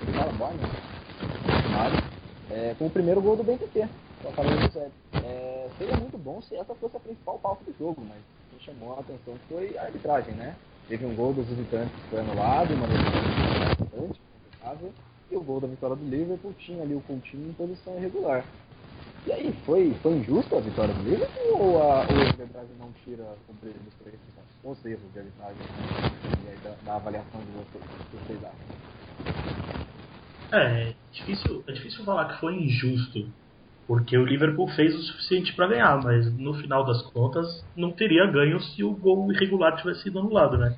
Fala, é, com o primeiro gol do Zé. É, seria muito bom se essa fosse a principal pauta do jogo, mas o que chamou a atenção foi a arbitragem, né? Teve um gol dos visitantes que foi anulado, uma importante, contestável, e o gol da vitória do Liverpool tinha ali o Coutinho em posição irregular. E aí, foi, foi injusta a vitória do Liverpool ou a, arbitragem não tira o brilho dos três? Os erros de arbitragem e aí da, da avaliação de vocês, o que vocês acham? É, é difícil, é difícil falar que foi injusto, porque o Liverpool fez o suficiente para ganhar, mas no final das contas não teria ganho se o gol irregular tivesse sido anulado, né?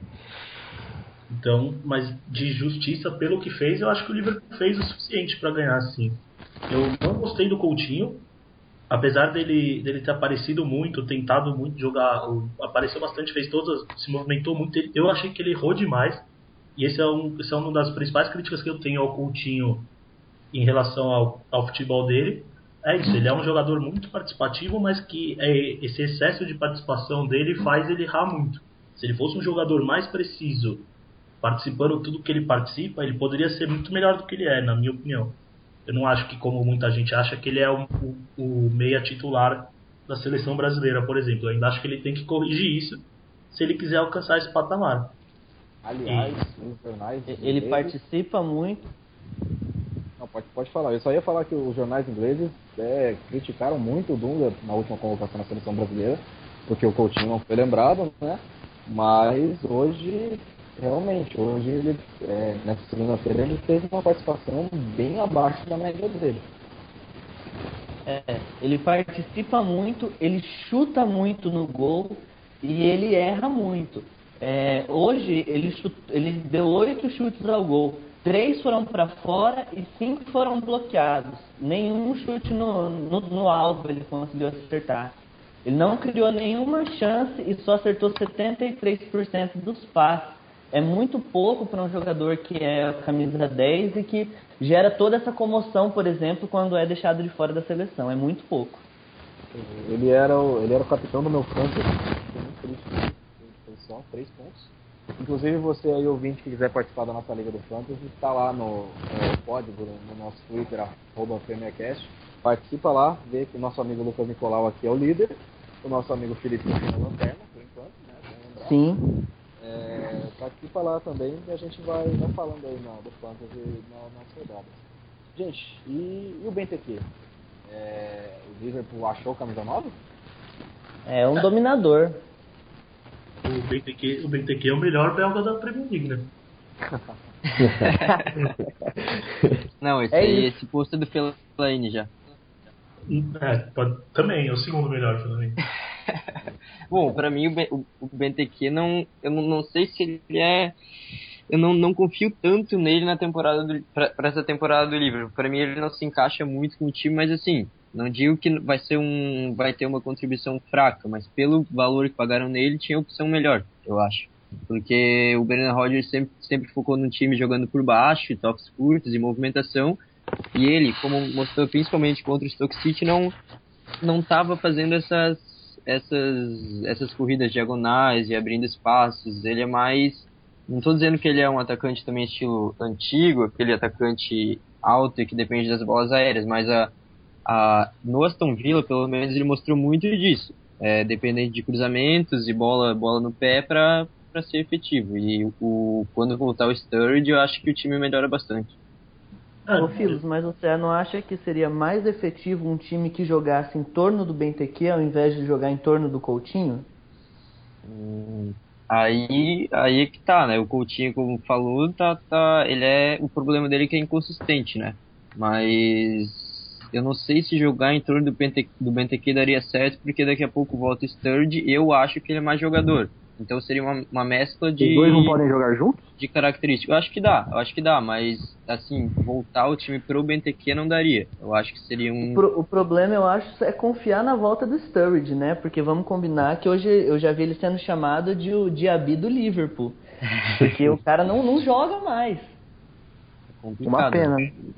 Então, mas de justiça pelo que fez, eu acho que o Liverpool fez o suficiente para ganhar, sim. Eu não gostei do Coutinho, apesar dele, dele ter aparecido muito, tentado muito jogar, apareceu bastante, fez todas, se movimentou muito. Eu achei que ele errou demais. E esse é, um, esse é uma das principais críticas que eu tenho ao Coutinho em relação ao, ao futebol dele. É isso, ele é um jogador muito participativo, mas que é, esse excesso de participação dele faz ele errar muito. Se ele fosse um jogador mais preciso, participando tudo que ele participa, ele poderia ser muito melhor do que ele é, na minha opinião. Eu não acho que, como muita gente acha, que ele é o, o, o meia titular da seleção brasileira, por exemplo. Eu ainda acho que ele tem que corrigir isso se ele quiser alcançar esse patamar. Aliás, os jornais. Ele ingleses- participa muito. Não, pode, pode falar. Eu só ia falar que os jornais ingleses é, criticaram muito o Dunga na última convocação na seleção brasileira, porque o Coutinho não foi lembrado, né? Mas hoje, realmente, hoje ele, é, nessa segunda-feira, ele teve uma participação bem abaixo da média dele. É, ele participa muito, ele chuta muito no gol e ele erra muito. É, hoje ele, chut- ele deu oito chutes ao gol, três foram para fora e cinco foram bloqueados. Nenhum chute no, no, no alvo ele conseguiu acertar. Ele não criou nenhuma chance e só acertou 73% dos passes. É muito pouco para um jogador que é a camisa 10 e que gera toda essa comoção, por exemplo, quando é deixado de fora da seleção. É muito pouco. Ele era o, ele era o capitão do meu fantasy. Só três pontos. Inclusive, você aí, ouvinte, que quiser participar da nossa Liga do Fantasy, está lá no, no código, no nosso Twitter, arroba PremierCast. Participa lá, vê que o nosso amigo Lucas Nicolau aqui é o líder. O nosso amigo Felipe é lanterna, por enquanto, né? Sim. É, participa lá também e a gente vai, vai falando aí na, do Fantasy na, nas rodadas. Gente, e, e o BNTQ? É, o Liverpool achou camisa nova? É um dominador. O BTQ, o BTQ é o melhor belga da Premier League, né? Não, esse, É isso. esse posto é do Fellaini já. É, pode, também, é o segundo melhor mim. Bom, pra mim o, o, o Benteke não, eu não, não sei se ele é, eu não, não confio tanto nele na temporada do, pra, pra essa temporada do Liverpool. Pra mim ele não se encaixa muito com o time, mas assim, não digo que vai ser um, vai ter uma contribuição fraca, mas pelo valor que pagaram nele tinha opção melhor, eu acho. Porque o Brennan Rodgers sempre, sempre focou no time jogando por baixo, toques curtos e movimentação. E ele, como mostrou principalmente contra o Stoke City, não não estava fazendo essas essas essas corridas diagonais e abrindo espaços. Ele é mais não estou dizendo que ele é um atacante também estilo antigo, aquele atacante alto e que depende das bolas aéreas, mas a, a no Aston Villa, pelo menos, ele mostrou muito disso. É, dependente de cruzamentos e bola bola no pé para para ser efetivo. E o quando voltar o Sturridge, eu acho que o time melhora bastante. Ô Filos, mas você não acha que seria mais efetivo um time que jogasse em torno do Benteke ao invés de jogar em torno do Coutinho? Hum, Aí, aí é que tá, né? O Coutinho, como falou, tá, tá, ele é o problema dele é que é inconsistente, né? Mas eu não sei se jogar em torno do, Bente, do Benteke daria certo, porque daqui a pouco volta o Sturge e eu acho que ele é mais jogador. Então seria uma, uma mescla de, Os dois não podem jogar juntos? de características. Eu acho que dá, eu acho que dá, mas assim, voltar o time pro Benteke não daria. Eu acho que seria um. Pro- o problema, eu acho, é confiar na volta do Sturridge, né? Porque vamos combinar que hoje eu já vi ele sendo chamado de o Diaby do Liverpool. Porque o cara não, não joga mais. complicado. Uma pena. É, e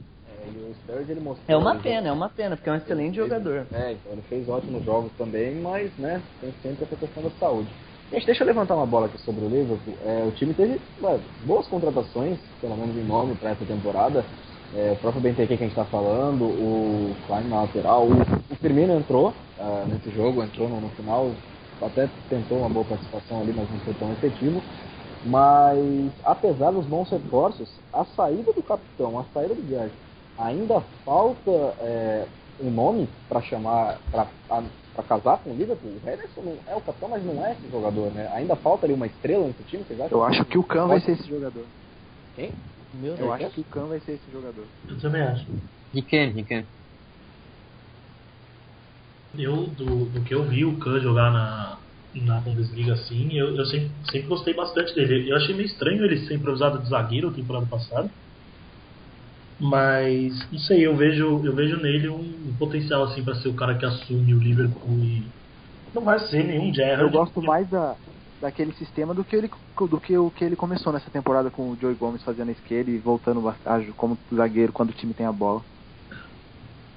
o Sturridge, ele mostrou... É uma ele pena, é uma pena, porque é um excelente jogador. É, então ele fez ótimos jogos também, mas, né, tem sempre essa questão da saúde. Gente, deixa eu levantar uma bola aqui sobre o Liverpool. É, o time teve ué, boas contratações, pelo menos em nome, para essa temporada. É, o próprio Benteke que a gente está falando, o Klein na lateral, o, o Firmino entrou ah, nesse jogo, entrou no, no final, até tentou uma boa participação ali, mas não foi tão efetivo. Mas, apesar dos bons reforços, a saída do capitão, a saída do Gerd, ainda falta é, um nome para chamar, para casar com o Liverpool. O Henderson não é o capitão, mas não é esse jogador, né? Ainda falta ali uma estrela nesse time, vocês acham? Eu acho que o Khan vai ser esse jogador. Quem? Meu Eu Deus. acho que o Khan vai ser esse jogador. Eu também acho. He can, he can. Eu, do, do que eu vi o Khan jogar na, na Bundesliga assim, eu, eu sempre, sempre gostei bastante dele. Eu achei meio estranho ele ser improvisado de zagueiro na temporada passada. Mas, não sei, eu vejo, eu vejo nele um, um potencial assim para ser o cara que assume o Liverpool e não vai ser nenhum Gerrard. Eu gosto mais da, daquele sistema do que, ele, do que o que ele começou nessa temporada com o Joey Gomes fazendo a esquerda e voltando como zagueiro quando o time tem a bola.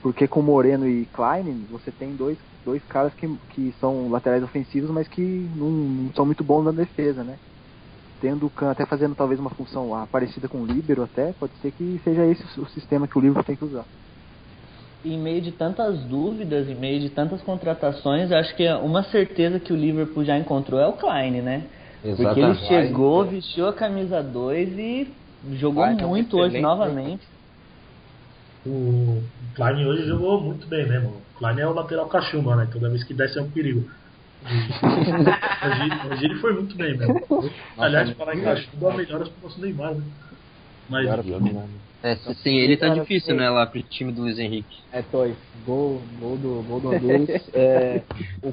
Porque com Moreno e Klein, você tem dois, dois caras que, que são laterais ofensivos, mas que não, não são muito bons na defesa, né? Tendo o Khan até fazendo talvez uma função ah, parecida com o Líbero até, pode ser que seja esse o sistema que o Liverpool tem que usar. Em meio de tantas dúvidas, em meio de tantas contratações, acho que uma certeza que o Liverpool já encontrou é o Klein, né? Porque ele chegou, vestiu a camisa 2 e jogou Klein é um muito hoje novamente. O Klein hoje jogou muito bem mesmo. O Klein é o lateral cachumba, né? Toda vez que desce é um perigo. Ele foi muito bem mesmo. Aliás, de falar em cachumba, melhoras pro nosso Neymar, né? Mas É, se- sem ele tá difícil, né, lá pro time do Luiz Henrique. É, Toy. Gol, gol do, gol do é, o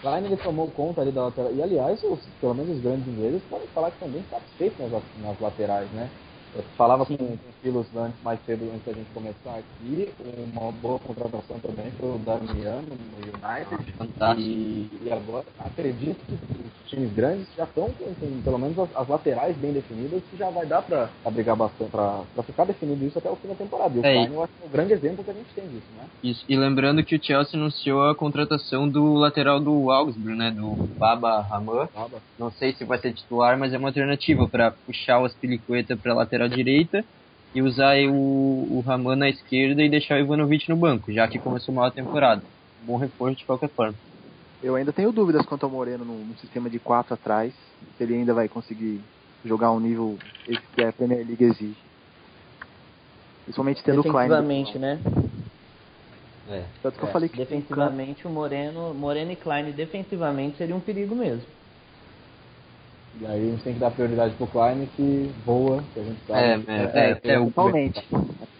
Klein, o ele tomou conta ali da lateral. E, aliás, os, pelo menos os grandes ingleses podem falar que também satisfeitos nas, nas laterais, né? Eu falava com, com o Silas antes, mais cedo, antes da gente começar aqui, uma boa contratação também pro Darmian no United. Fantástico. E, e agora, acredito que os times grandes já estão com, com pelo menos as, as laterais bem definidas, que já vai dar pra brigar bastante, pra ficar definido isso até o fim da temporada. E o É, Klein, eu acho que é o grande exemplo que a gente tem disso, né? Isso. E lembrando que o Chelsea anunciou a contratação do lateral do Augsburg, né, do Baba Raman. Baba. Não sei se vai ser titular, mas é uma alternativa para puxar o Aspilicueta para lateral direita e usar o, o Raman na esquerda e deixar o Ivanovic no banco, já que começou mal a temporada. Bom reforço de qualquer forma. Eu ainda tenho dúvidas quanto ao Moreno no, no sistema de 4 atrás, se ele ainda vai conseguir jogar um nível esse que a Premier League exige. Principalmente tendo o Klein. Defensivamente, né? É. Tanto que eu falei que Defensivamente, o Moreno, Moreno e Klein defensivamente seria um perigo mesmo. E aí a gente tem que dar prioridade pro Klein que voa, que a gente sabe. É, é, é, é, o Totalmente.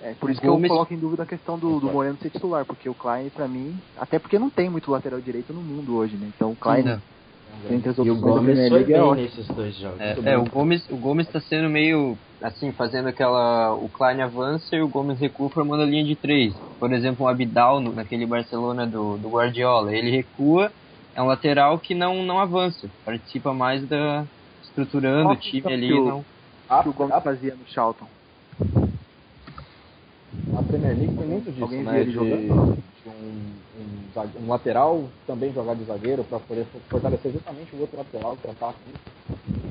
É, por isso que eu coloco em dúvida a questão do, do Moreno ser titular, porque o Klein, pra mim, até porque não tem muito lateral direito no mundo hoje, né? Então o Klein, Não. entre as E o Gomes foi é bem ótimo. nesses dois jogos. É, é, o Gomes, o Gomes tá sendo meio assim, fazendo aquela. O Klein avança e o Gomes recua formando a linha de três. Por exemplo, o Abidal no- naquele Barcelona do, do Guardiola. Ele recua, é um lateral que não, não avança, participa mais da. Estruturando Qual o time função ali. que o- Não, A, que o Gomes a, fazia no Charlton. a Premier League tem muito disso, Alguém né? ele De, jogando? de um, um, um lateral também jogar de zagueiro para poder fortalecer justamente o outro lateral que ataca.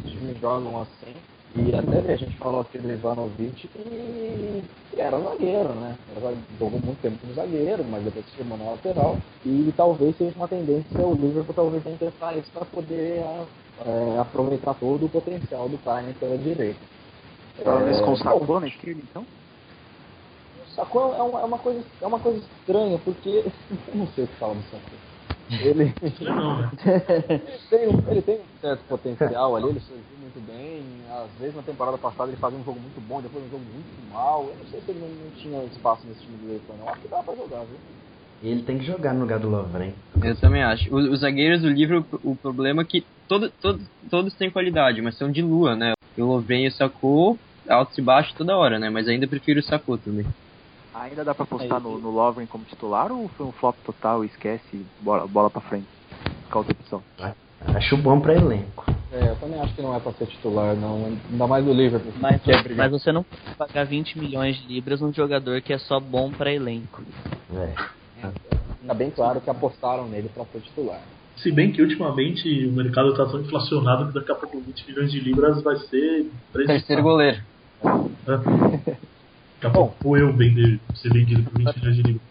Os times jogam assim. E até a gente falou aqui do Ivanovic que, era zagueiro, né? Era, jogou muito tempo como zagueiro, mas depois se firmou na lateral. E talvez seja uma tendência o Liverpool talvez tenha testar isso para poder é, aproveitar todo o potencial do Klein pela direita. Talvez com o Sacou na esquerda, então? Sacou é uma, é uma coisa é uma coisa estranha porque eu não sei o que falar do Sacou. Ele, Não, ele, tem um, ele tem um certo potencial ali, ele surgiu muito bem. Às vezes na temporada passada ele fazia um jogo muito bom, depois um jogo muito mal. Eu não sei se ele não, não tinha espaço nesse time do Liverpool, não. Acho que dá pra jogar, viu? Ele tem que jogar no lugar do Lovren. eu também acho. O- Os, zagueiros do livro, o problema é que todo, todo, todos têm qualidade, mas são de lua, né? Lovren e o Sacou, altos e baixos toda hora, né? Mas ainda prefiro o Sacou também. Ainda dá pra apostar no, no Lovren como titular ou foi um flop total e esquece bola, bola pra frente? Qual outra opção? Acho bom pra elenco. É, eu também acho que não é pra ser titular, não. Ainda mais do Liverpool. Mas, que é mas você não pode pagar 20 milhões de libras num jogador que é só bom pra elenco. É. Ainda bem claro que apostaram nele pra ser titular. Se bem que ultimamente o mercado tá tão inflacionado que daqui a pouco 20 milhões de libras vai ser Terceiro goleiro. Né? Daqui a pouco eu vender, ser vendido por 20 milhões de libras.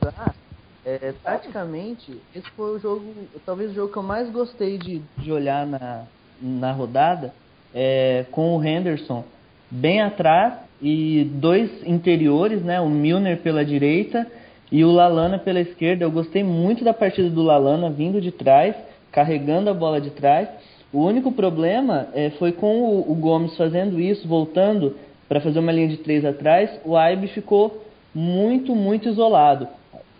Tá. É, taticamente, esse foi o jogo, talvez o jogo que eu mais gostei de, de olhar na, na rodada, é, com o Henderson bem atrás e dois interiores, né, o Milner pela direita e o Lalana pela esquerda. Eu gostei muito da partida do Lalana vindo de trás, carregando a bola de trás. O único problema é, foi com o, o Gomes fazendo isso, voltando para fazer uma linha de três atrás, o Aibe ficou muito, muito isolado.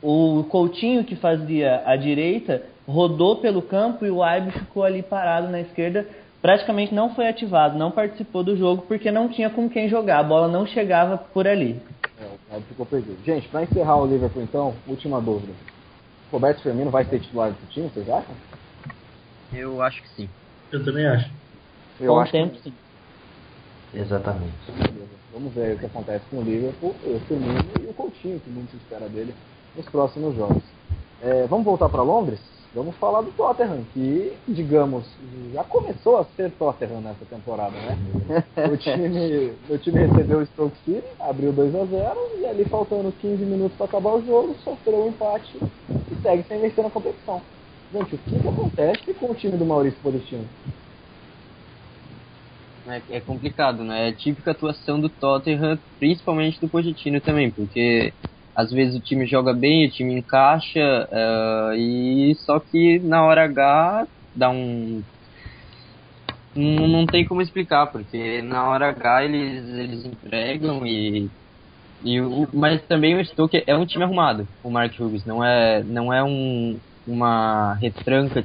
O Coutinho, que fazia a direita, rodou pelo campo e o Aibe ficou ali parado na esquerda. Praticamente não foi ativado, não participou do jogo porque não tinha com quem jogar, a bola não chegava por ali. O Red ficou perdido. Gente, pra encerrar o Liverpool então, última dúvida. Roberto Firmino vai ser titular do time, vocês acham? Eu acho que sim. Eu também acho. Eu Com acho tempo, que sim. Exatamente. Beleza. Vamos ver o que acontece com o Liverpool, o Firmino e o Coutinho, que muito se espera dele nos próximos jogos. É, vamos voltar para Londres? Vamos falar do Tottenham, que, digamos, já começou a ser Tottenham nessa temporada, né? O time, o time recebeu o Stoke City, abriu 2 a 0 e ali faltando 15 minutos para acabar o jogo, sofreu um empate e segue sem vencer na competição. Gente, o que, que acontece com o time do Maurício Pochettino? É, é complicado, né? É típica atuação do Tottenham, principalmente do Pochettino também, porque às vezes o time joga bem, o time encaixa, eh, e só que na hora H dá um. Não, não tem como explicar, porque na hora H eles, eles entregam e. e o, mas também o Stoke é um time arrumado, o Mark Hughes, não é, não é um, uma retranca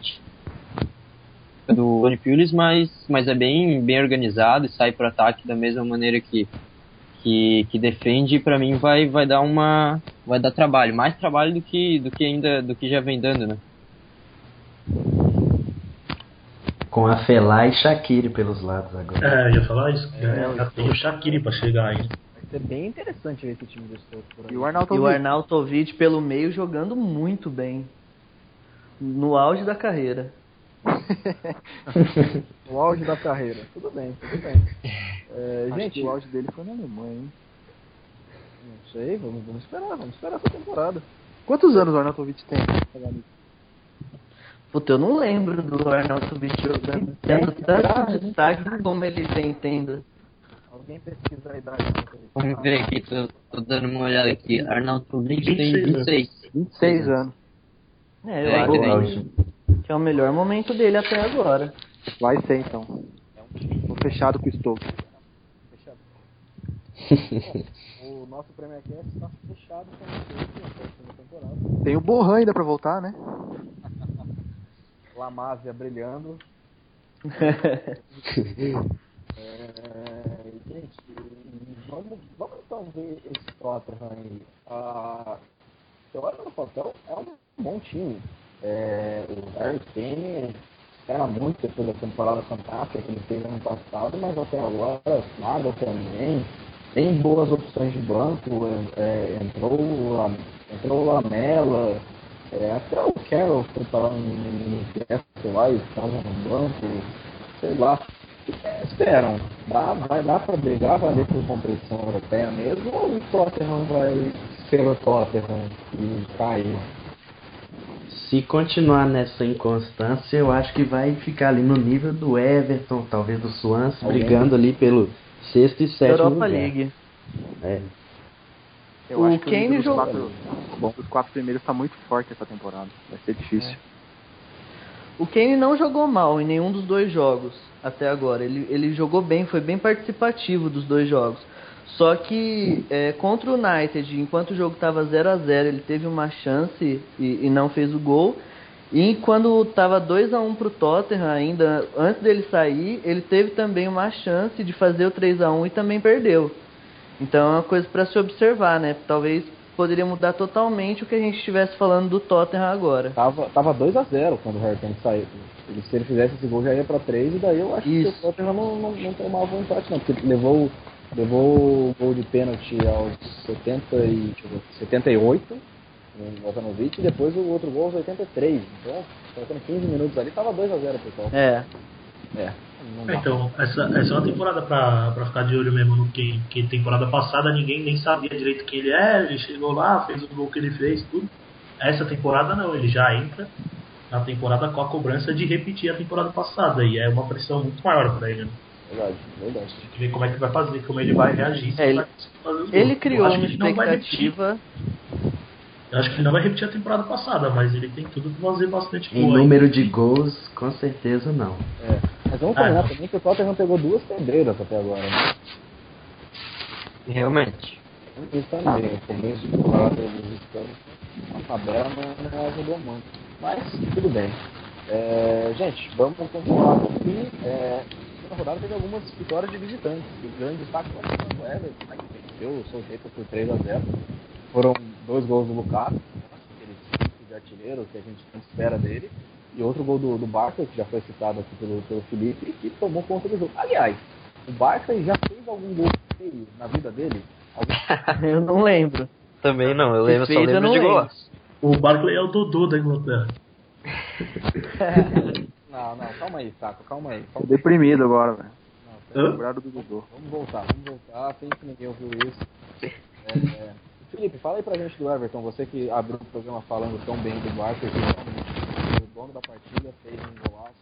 do Tony Pulis, mas, mas é bem, bem organizado e sai para ataque da mesma maneira que, que, que defende. Para mim vai, vai dar uma vai dar trabalho, mais trabalho do que do que ainda do que já vem dando, né? Com a Felá e Shaqiri pelos lados agora. É, ia falar isso. É, já, já tem o Shaqiri pra chegar aí. Vai ser bem interessante ver esse time do Stoke por aí. E o Arnaldo E o Arnautovic pelo meio jogando muito bem. No auge da carreira. O auge da carreira. Tudo bem, tudo bem. É, Acho gente, que o auge dele foi na Alemanha, hein? não sei, vamos, vamos esperar, vamos esperar essa temporada. Quantos anos o Arnautovic tem? Puta, eu não lembro do Arnautovic jogando. Tendo tanto destaque como ele vem tendo. Alguém pesquisa a idade. Vamos ver aqui, tô, tô dando uma olhada aqui. Arnautovic tem 26 26. 26 anos. É, eu É, acho que é o melhor momento dele até agora. Vai ser então. Tô fechado com o Stoke. o nosso Premier Cast está fechado com a próxima temporada. Tem o Borran ainda pra voltar, né? Lamávia brilhando. É, gente, vamos, vamos então ver esse Tottenham aí. Ah, eu olho no papel, é um bom time. É, o Harry Kane era muito da temporada fantástica que ele teve ano passado, mas até agora nada também. Tem boas opções de banco, é, entrou, entrou o Lamela, é, até o Carroll foi para um Newcastle lá e estava no banco, sei lá. É, esperam, dá, vai dar para brigar, vai ter por competição europeia mesmo, ou o Tottenham vai ser o Tottenham e cair? Se continuar nessa inconstância, eu acho que vai ficar ali no nível do Everton, talvez do Swansea, brigando ali pelo sexto e sétimo Europa lugar. League. É. Eu O acho que Kane dos jogou- quatro, bom, os quatro primeiros tá muito forte essa temporada. Vai ser difícil. O Kane não jogou mal em nenhum dos dois jogos até agora. Ele, ele jogou bem, foi bem participativo dos dois jogos. Só que é, contra o United, enquanto o jogo estava 0 a 0 ele teve uma chance e, e não fez o gol. E quando estava 2 a 1 para o Tottenham, ainda antes dele sair, ele teve também uma chance de fazer o 3 a 1 e também perdeu. Então é uma coisa para se observar, né? Talvez poderia mudar totalmente o que a gente estivesse falando do Tottenham agora. Tava, tava 2x0 quando o Harry saiu. Ele, se ele fizesse esse gol já ia pra 3 e daí eu acho Isso. que o Tottenham não, não, não tomava um empate não, porque ele levou, levou o gol de pênalti aos 70 e, deixa eu ver, 78 no Ivanovic e depois o outro gol aos 83. Então, faltando 15 minutos ali, tava 2x0 pessoal. É, É. Então, essa, essa é uma temporada pra, pra ficar de olho mesmo no que, que temporada passada ninguém nem sabia direito quem ele é, ele chegou lá, fez o gol que ele fez, tudo. Essa temporada não, ele já entra na temporada com a cobrança de repetir a temporada passada, e é uma pressão muito maior pra ele, né? Verdade, verdade. Tem que ver como é que vai fazer, como ele vai reagir. É, ele- ele criou uma que ele não vai repetir. expectativa. Eu acho que ele não vai repetir a temporada passada, mas ele tem tudo pra fazer bastante Em gol. hein? número de gols, com certeza não. É. Mas vamos Ah, combinar é. também que o Tottenham pegou duas pedreiras até agora, né? Realmente. Isso também, o começo de temporada eles estão a tabela não, não ajudou muito. Mas tudo bem. É, gente, vamos continuar aqui. É, na rodada teve algumas vitórias de visitantes. O grande destaque foi o Everton, né, que venceu o Southampton por 3 a 0 Foram dois gols do Lukaku, aquele espírito de artilheiro que a gente tanto espera dele. E outro gol do, do Barca, que já foi citado aqui pelo, pelo Felipe, que tomou conta do jogo. Aliás, o Barca já fez algum gol feio na vida dele? Algum Eu não lembro. Também não, eu lembro, só lembro de golaço. O Barkley é o Dodô da Inglaterra. Não, não, calma aí, Saco, calma aí. Calma deprimido agora, velho. aí. Lembrado do Dudu. Vamos voltar, vamos voltar, finge que ninguém ouviu isso. É, é. Felipe, fala aí pra gente do Everton, você que abriu o programa falando tão bem do Barker, que o dono da partida, fez um golaço,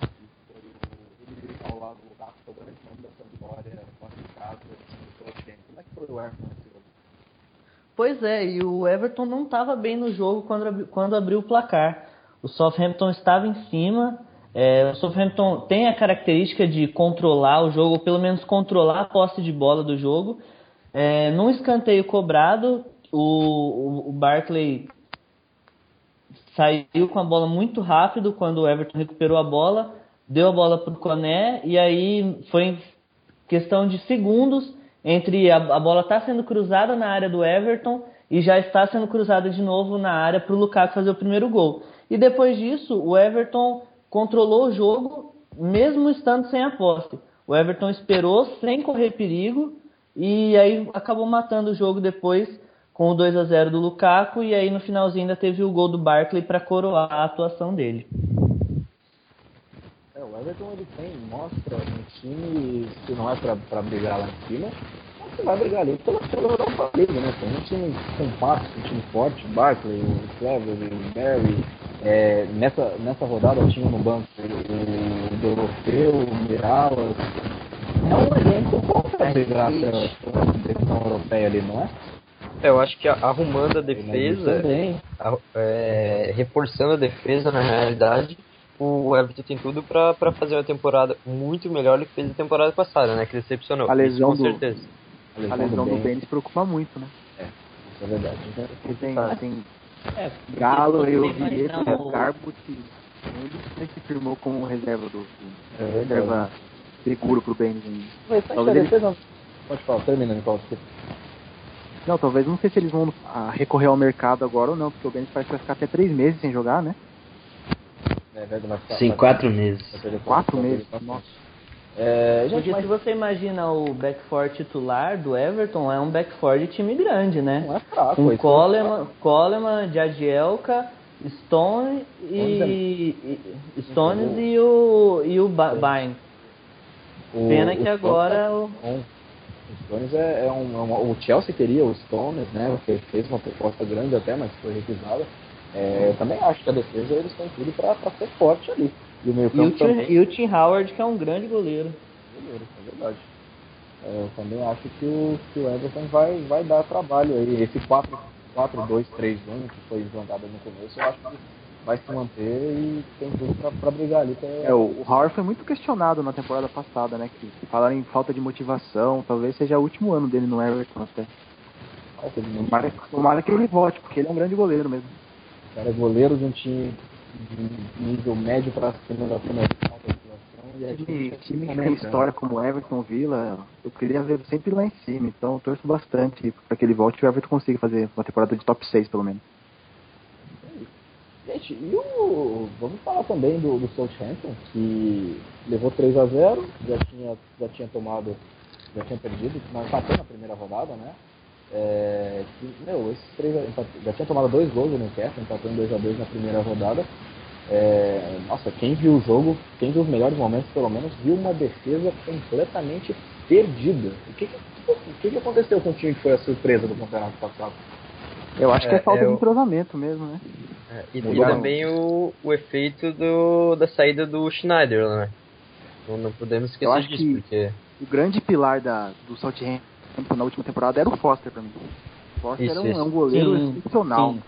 e foi o ele ao lado do foi o grande nome da Sampdoria, fora de casa, pelo time. Como é que foi o Everton nesse jogo? Pois é, e o Everton não estava bem no jogo quando, quando abriu o placar. O Southampton estava em cima. É, o Southampton tem a característica de controlar o jogo, ou pelo menos controlar a posse de bola do jogo. É, num escanteio cobrado, o, o, Barkley saiu com a bola muito rápido quando o Everton recuperou a bola, deu a bola para o Coné e aí foi questão de segundos entre a, a bola está sendo cruzada na área do Everton e já está sendo cruzada de novo na área para o Lukaku fazer o primeiro gol. E depois disso, o Everton controlou o jogo mesmo estando sem a posse. O Everton esperou sem correr perigo e aí acabou matando o jogo depois com o 2 a 0 do Lukaku e aí no finalzinho ainda teve o gol do Barkley para coroar a atuação dele. É, o Everton ele tem, mostra um time que não é pra brigar lá em cima, que vai brigar ali pela, pela Europa League, né? Tem um time compacto, um time forte, o Barkley, o Clever, o Barry. É, nessa, nessa rodada tinha no banco o, Dorofeu, o Miralas. É um elenco bom pra brigar pela competição europeia ali, não é? Eu acho que arrumando a Mas defesa, a- é, reforçando a defesa na realidade, o Everton tem tudo pra, pra fazer uma temporada muito melhor do que fez a temporada passada, né? Que decepcionou. A lesão com do- certeza. A lesão do Baines preocupa muito, né? Isso é verdade. Porque tem, Tá. tem É, Galo, eu vi imagina esse o- Garbo que que firmou como reserva do, É reserva seguro pro Baines ainda. Mas tá Talvez ele- interessante. Pode falar, termina, Nicolas. Não, talvez não sei se eles vão ah, recorrer ao mercado agora ou não, porque o Baines parece que vai ficar até três meses sem jogar, né? É verdade, vai ficar- Sim, vai- quatro meses. vai Quatro meses, nossa. É, gente, Porque mas se você imagina o backfour titular do Everton, é um backfour de time grande, né? não é fraco. Com isso Coleman, Coleman, Jadielka, Stone e, e- Stones e o e o Ba- Bynes. O- Pena que agora o é. O Stones é, é um, é um- O Chelsea queria o Stones, né? Que fez uma proposta grande até, mas foi recusada. É, eu também acho que a defesa eles têm tudo pra ser forte ali. E o meio e o, Tim, também. e o Tim Howard, que é um grande goleiro. goleiro, É verdade. É, eu também acho que o, que o Everton vai, vai dar trabalho aí. Esse 4-2-3-1 que foi implantado no começo, eu acho que vai se manter e tem tudo pra, pra brigar ali. Pra, É, o, o Howard foi muito questionado na temporada passada, né? Que falaram em falta de motivação, talvez seja o último ano dele no Everton até. Tomara, tomara que ele volte, porque ele é um grande goleiro mesmo. O cara é goleiro de um time de nível médio pra cima da motivação. E é Time, time que tem cara? história como Everton, Villa, eu queria ver sempre lá em cima, então eu torço bastante para que ele volte e o Everton consiga fazer uma temporada de top 6 pelo menos. Gente, e o. Vamos falar também do, do Southampton, que levou 3 a 0 já tinha, já tinha tomado, já tinha perdido, mas empatou na primeira rodada, né? É, que, meu, esses três já tinha tomado dois gols no Newcastle, empatou em 2 a 2 na primeira rodada. É, nossa, quem viu o jogo, quem viu os melhores momentos, pelo menos, viu uma defesa completamente perdida. O que, que, o que, que aconteceu com o time que foi a surpresa do campeonato passado? Eu acho que é É, falta eu- de entrosamento mesmo, né? É, e, e também o, o efeito do, da saída do Schneider, né? Não, não podemos Eu esquecer acho disso, que- porque O grande pilar da, do Southampton na última temporada era o Foster pra mim. O Foster Isso, era um, isso. é um goleiro Sim, excepcional. sim.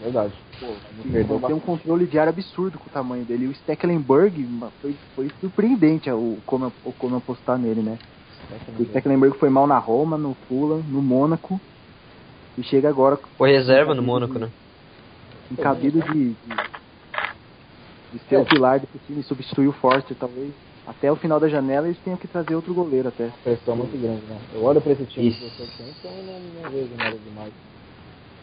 É verdade. Pô, Sim, perdeu tem um controle de área absurdo com o tamanho dele. E o Stecklenburg foi, foi surpreendente o como, o como apostar nele, né? O Stecklenburg foi mal na Roma, no Fulham, no Mônaco. E chega agora foi reserva no Mônaco, né? encabido de, de, de ser o pilar desse time, substituir o Forster, talvez. Até o final da janela eles tenham que trazer outro goleiro até. pressão muito grande, né? Eu olho pra esse time Isso. do Southampton e não, não vejo nada demais.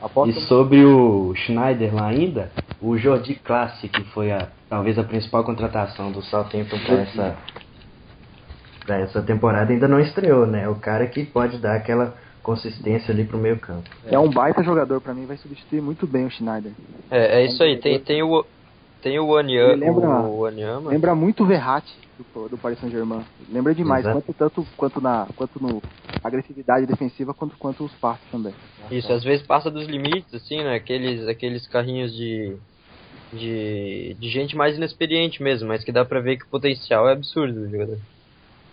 Aposto E sobre o Schneider lá ainda, o Jordi Classe, que foi a, talvez a principal contratação do Southampton para essa, pra essa temporada, ainda não estreou, né? O cara que pode dar aquela consistência ali pro meio campo. É, um baita jogador pra mim, vai substituir muito bem o Schneider. É, é isso aí. Tem, tem o tem o Wanyama, lembra- o Wanyama. Lembra muito o Verratti do, do Paris Saint-Germain. Lembra demais, Exato. quanto, tanto quanto na quanto no agressividade defensiva quanto quanto os passes também. Isso, às vezes passa dos limites, assim, né? Aqueles, aqueles carrinhos de, de, de gente mais inexperiente mesmo, mas que dá pra ver que o potencial é absurdo do jogador.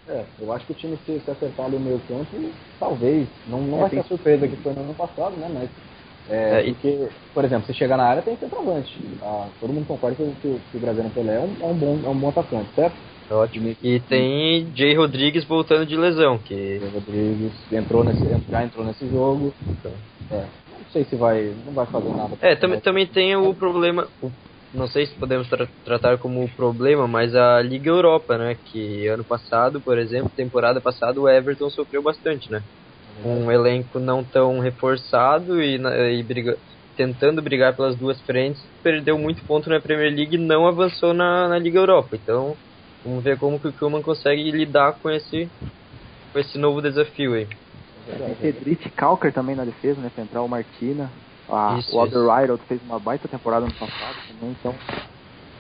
É, eu acho que o time se, se acertar ali no meio campo, talvez. Não, não É, vai ser surpresa que foi no ano passado, né? Mas. É, É, e- porque, por exemplo, você chegar na área tem centroavante. Ah, todo mundo concorda que, que, que o Graziano Pelé é um, é um bom, é um bom atacante, certo? Ótimo. E tem Jay Rodrigues voltando de lesão, que O Rodrigues entrou nesse, já entrou nesse jogo. É, não sei se vai. Não vai fazer nada. É, também, também tem o problema, o- não sei se podemos tra- tratar como problema, mas a Liga Europa, né? Que ano passado, por exemplo, temporada passada, o Everton sofreu bastante, né? Um elenco não tão reforçado e, e briga- tentando brigar pelas duas frentes, perdeu muito ponto na Premier League e não avançou na, na Liga Europa. Então, vamos ver como que o Koeman consegue lidar com esse, com esse novo desafio aí. Tem Pedrite e Calker também na defesa, né? Central Martina. A, Isso, o Alderweireld fez uma baita temporada no passado também, então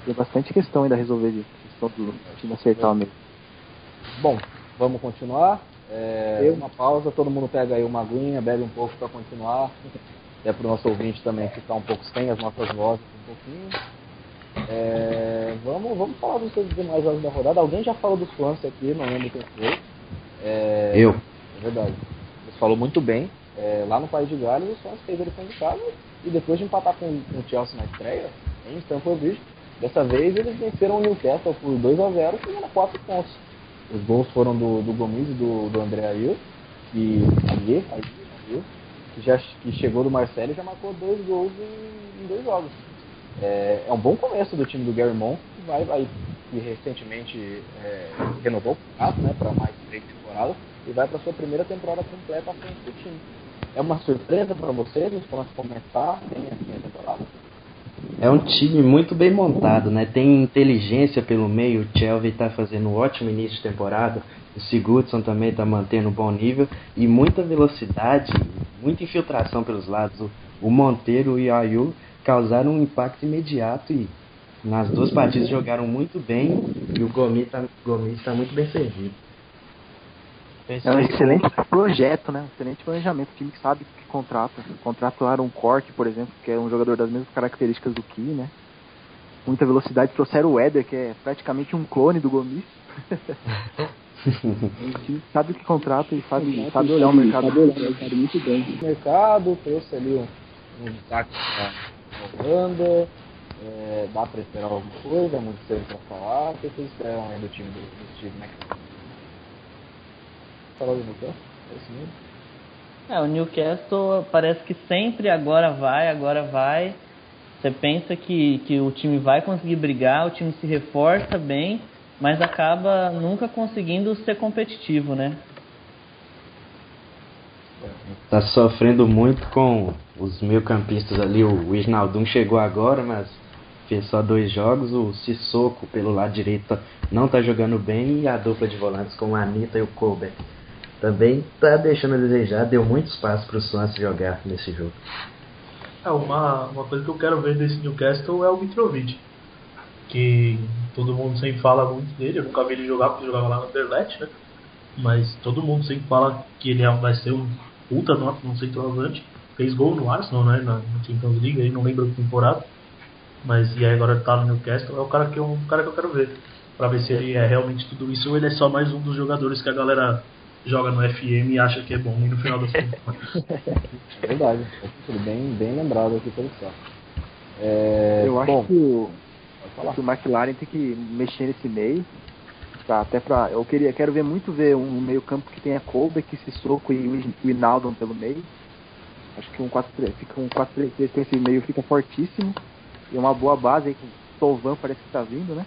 tem bastante questão ainda a resolver de questão do time acertar mesmo. Bom, vamos continuar. É, Uma pausa, todo mundo pega aí uma aguinha, bebe um pouco para continuar. É para o nosso ouvinte também ficar um pouco sem as nossas vozes um pouquinho. É, vamos, vamos falar dos demais jogos da rodada. Alguém já falou do Swansea aqui, não lembro quem foi. É, Eu. É verdade. Você falou muito bem. É, lá no País de Gales, o Swansea fez lição de casa e depois de empatar com, com o Chelsea na estreia, em Stamford Bridge, Dessa vez eles venceram o Newcastle por 2 a 0 e 4 pontos. Os gols foram do, do Gomes e do, do André Ayew, que, Ayew, Ayew, que, já, que chegou do Marcelo e já marcou dois gols em, em dois jogos. É, é, um bom começo do time do Gary que vai, vai que recentemente é, renovou o contrato né, para mais três temporadas e vai para sua primeira temporada completa à frente do time. É uma surpresa para vocês? Vamos começar bem assim a temporada. É um time muito bem montado, né? Tem inteligência pelo meio. O Chelsea está fazendo um ótimo início de temporada. O Sigurdsson também está mantendo um bom nível e muita velocidade, muita infiltração pelos lados. O Monteiro e o Ayu causaram um impacto imediato e nas duas partidas jogaram muito bem e o Gomes está tá muito bem servido. É um excelente projeto, né? Um excelente planejamento. O time que sabe que contrata. Contrata o Aaron Cork, por exemplo, que é um jogador das mesmas características do Ki, né? Muita velocidade. Trouxeram o Éder, que é praticamente um clone do Gomes. time sabe o que contrata e sabe, sabe olhar o mercado. Sabe olhar o mercado muito bem. O mercado trouxe ali um, um destaque para Holanda. É, dá para esperar alguma coisa? É muito cedo para falar. O que vocês esperam aí do time do, do Steve McLaren? falar do Newcastle? É, é, o Newcastle parece que sempre agora vai, agora vai. Você pensa que, que o time vai conseguir brigar, o time se reforça bem, mas acaba nunca conseguindo ser competitivo, né? Tá sofrendo muito com os meio campistas ali. O Wijnaldum chegou agora, mas fez só dois jogos. O Sissoko pelo lado direito não tá jogando bem e a dupla de volantes com a Anitta e o Colbert também está deixando a desejar, deu muito espaço para o Swansea jogar nesse jogo. É, uma, uma coisa que eu quero ver desse Newcastle é o Mitrovic, que todo mundo sempre fala muito dele, eu nunca vi ele jogar porque jogava lá no Anderlecht, né? Mas todo mundo sempre fala que ele é vai ser um puta nota no centroavante. Fez gol no Arsenal, né? Na, Champions League, aí não lembro a temporada. Mas e aí agora tá no Newcastle, é o cara que eu, um cara que eu quero ver. Pra ver se ele é realmente tudo isso ou ele é só mais um dos jogadores que a galera joga no FM e acha que é bom e no final das contas. Verdade, bem, bem lembrado aqui pelo Sá. É, eu acho bom, que, o, que o McLaren tem que mexer nesse meio. Tá, até pra, eu queria, quero ver muito ver um meio campo que tenha Colbeck, Sissoko e o Inaldo pelo meio. Acho que um 4-3, fica um 4-3 com esse meio fica fortíssimo. E uma boa base aí que o Tovan parece que tá vindo, né?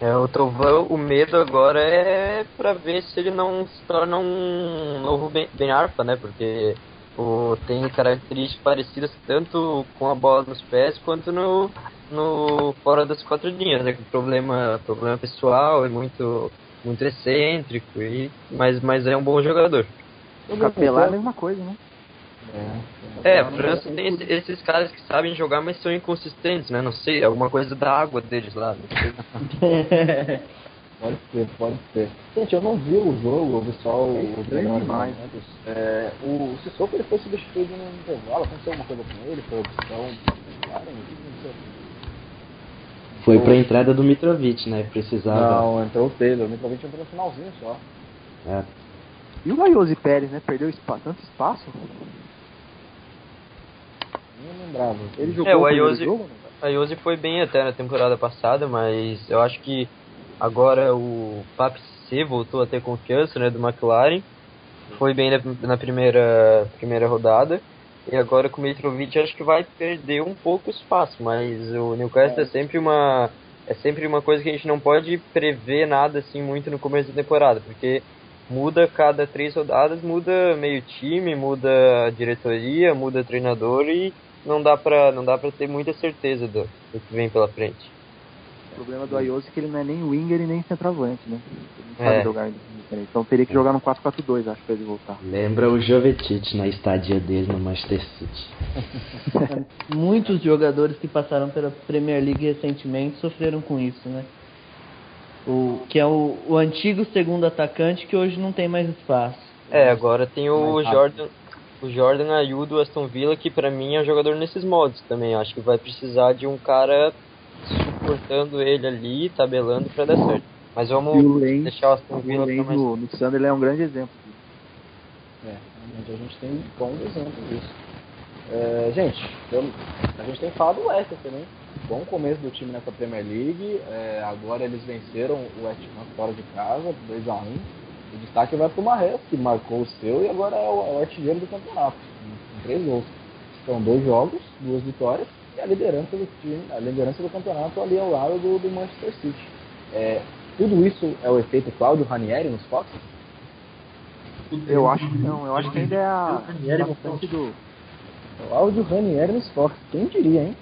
É, o Trovão, o medo agora é pra ver se ele não se torna um novo Ben, ben Arfa, né? Porque o, tem características parecidas tanto com a bola nos pés quanto no, no fora das quatro linhas, né? Problema, problema pessoal, é muito, muito excêntrico, e, mas, mas é um bom jogador. O Capelar é a mesma coisa, né? É, a França tem esses caras que sabem jogar, mas são inconsistentes, né? Não sei, alguma coisa da água deles lá. pode ser, pode ser. Gente, eu não vi o jogo, eu vi só o treino mais. Né? É, o Sissoko ele foi substituído no intervalo, aconteceu alguma coisa com ele? Foi opção? Foi pra entrada do Mitrovic, né? Precisava. Não, entrou o Taylor. O Mitrovic entrou no finalzinho só. É. E o Ayoze Pérez, né? Perdeu espaço, tanto espaço lembrava. Ele jogou é, o Ayose, foi bem até na temporada passada, mas eu acho que agora o Papi C voltou a ter confiança né, do McLaren. Foi bem na, na primeira, primeira rodada. E agora com o Mitrovic acho que vai perder um pouco espaço, mas o Newcastle é. é sempre uma é sempre uma coisa que a gente não pode prever nada assim muito no começo da temporada, porque muda cada três rodadas, muda meio time, muda diretoria, muda treinador e não dá pra, não dá pra ter muita certeza do, do que vem pela frente. O problema do Ayose é que ele não é nem winger e nem centroavante, né? Ele não sabe é. jogar Então teria que jogar no 4-4-2, acho, pra ele voltar. Lembra o Jovetic na estadia dele no Manchester City. Muitos jogadores que passaram pela Premier League recentemente sofreram com isso, né? O, que é o, o antigo segundo atacante que hoje não tem mais espaço. É, agora tem o Jordan, o Jordan Ayu do Aston Villa, que para mim é um jogador nesses modos também. Acho que vai precisar de um cara suportando ele ali, tabelando para dar certo. Mas vamos o Lane, deixar o Aston Villa o Lane mais... Sunderland é um grande exemplo. É, a gente tem bons exemplos disso. É, gente, eu, a gente tem falado do Leicester também. Bom começo do time nessa Premier League. É, agora eles venceram o West Ham fora de casa, 2x1. O destaque vai para o Marres, que marcou o seu e agora é o, é o artilheiro do campeonato, com três gols. São dois jogos, duas vitórias e a liderança do time, a liderança do campeonato ali ao lado do, do Manchester City. É, tudo isso é o efeito Cláudio Ranieri nos Fox? Eu acho que não, eu acho que ainda é a Ranieri no bastante do. Cláudio Ranieri nos Fox, quem diria, hein?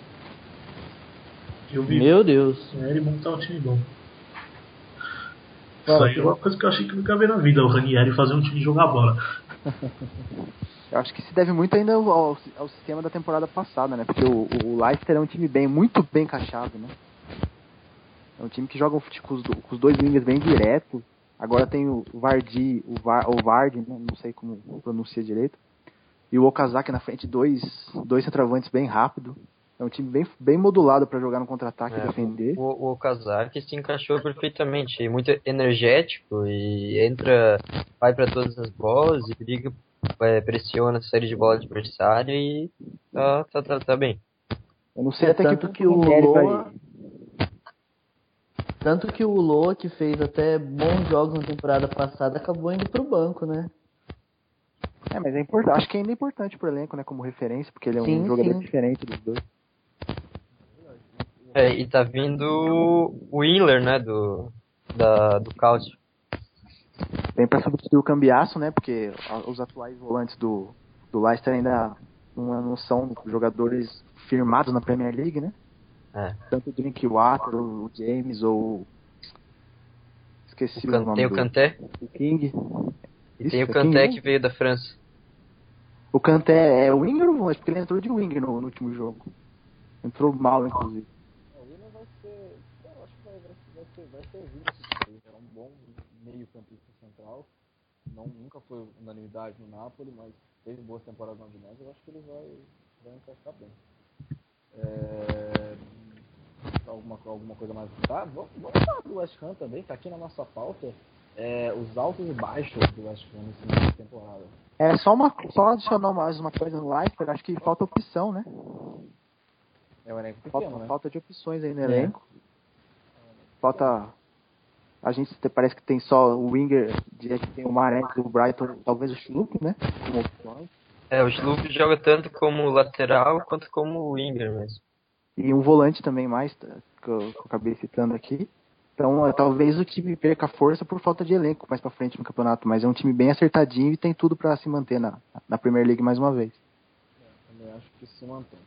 Eu vi Meu Deus. o Ranieri montar um time bom. Isso aí é uma coisa que eu achei que nunca vi na vida, o Ranieri fazer um time jogar bola. Eu acho que se deve muito ainda ao, ao, ao sistema da temporada passada, né? Porque o, o Leicester é um time bem, muito bem encaixado, né? É um time que joga com os, com os dois wingers bem direto. Agora tem o Vardy, o, Var, o Vardy, né? não sei como pronuncia direito. E o Okazaki na frente, dois, dois centroavantes bem rápido. É um time bem, bem modulado para jogar no contra-ataque e É, defender. O, o Okazaki se encaixou perfeitamente, muito energético e entra, vai para todas as bolas e briga, é, pressiona a série de bola adversária e tá, tá, tá, tá bem. Eu não sei É, até que tanto ponto que o Loa- Tanto que o Loa, que fez até bons jogos na temporada passada, acabou indo pro banco, né? É, mas é importante. Acho que ainda é importante pro elenco, né? Como referência, porque ele é um Sim, jogador sim. diferente dos dois. É, e tá vindo o Wheeler, né, do, da, do Cáutio. Vem pra substituir o Cambiaço, né? Porque os atuais volantes do, do Leicester ainda não, não são jogadores firmados na Premier League, né? É. Tanto o Drinkwater, o James ou. Esqueci O o, Can- nome tem o Kanté o King. e Isso, tem o é Kanté King, que veio da França. O Kanté é o winger ou volante? Porque ele entrou de winger no, no último jogo. Entrou mal, inclusive. O Willian vai ser. Eu acho que vai, vai, vai ser, ser visto. É um bom meio-campista central. Não, nunca foi unanimidade no Napoli, mas teve boas temporadas na Udinese. Eu acho que ele vai, vai encaixar bem. É, alguma, alguma coisa mais tá? Vamos, vamos falar do West Ham também, tá aqui na nossa pauta. É, os altos e baixos do West Ham nesse início de temporada. É só uma só adicionar mais uma coisa no Leicester, acho que falta opção, né? É um elenco Falta, pequeno, né? falta de opções aí no É. Falta. A gente te- parece que tem só o Winger, de que tem o Marek do Brighton, talvez o Schlupp, né? Como. É, o Schlupp joga tanto como lateral quanto como winger mesmo. E um volante também mais, tá, que eu, que eu acabei citando aqui. Então, é, talvez o time perca força por falta de elenco mais pra frente no campeonato, mas é um time bem acertadinho e tem tudo pra se manter na, na Premier League mais uma vez. Também acho que se mantém.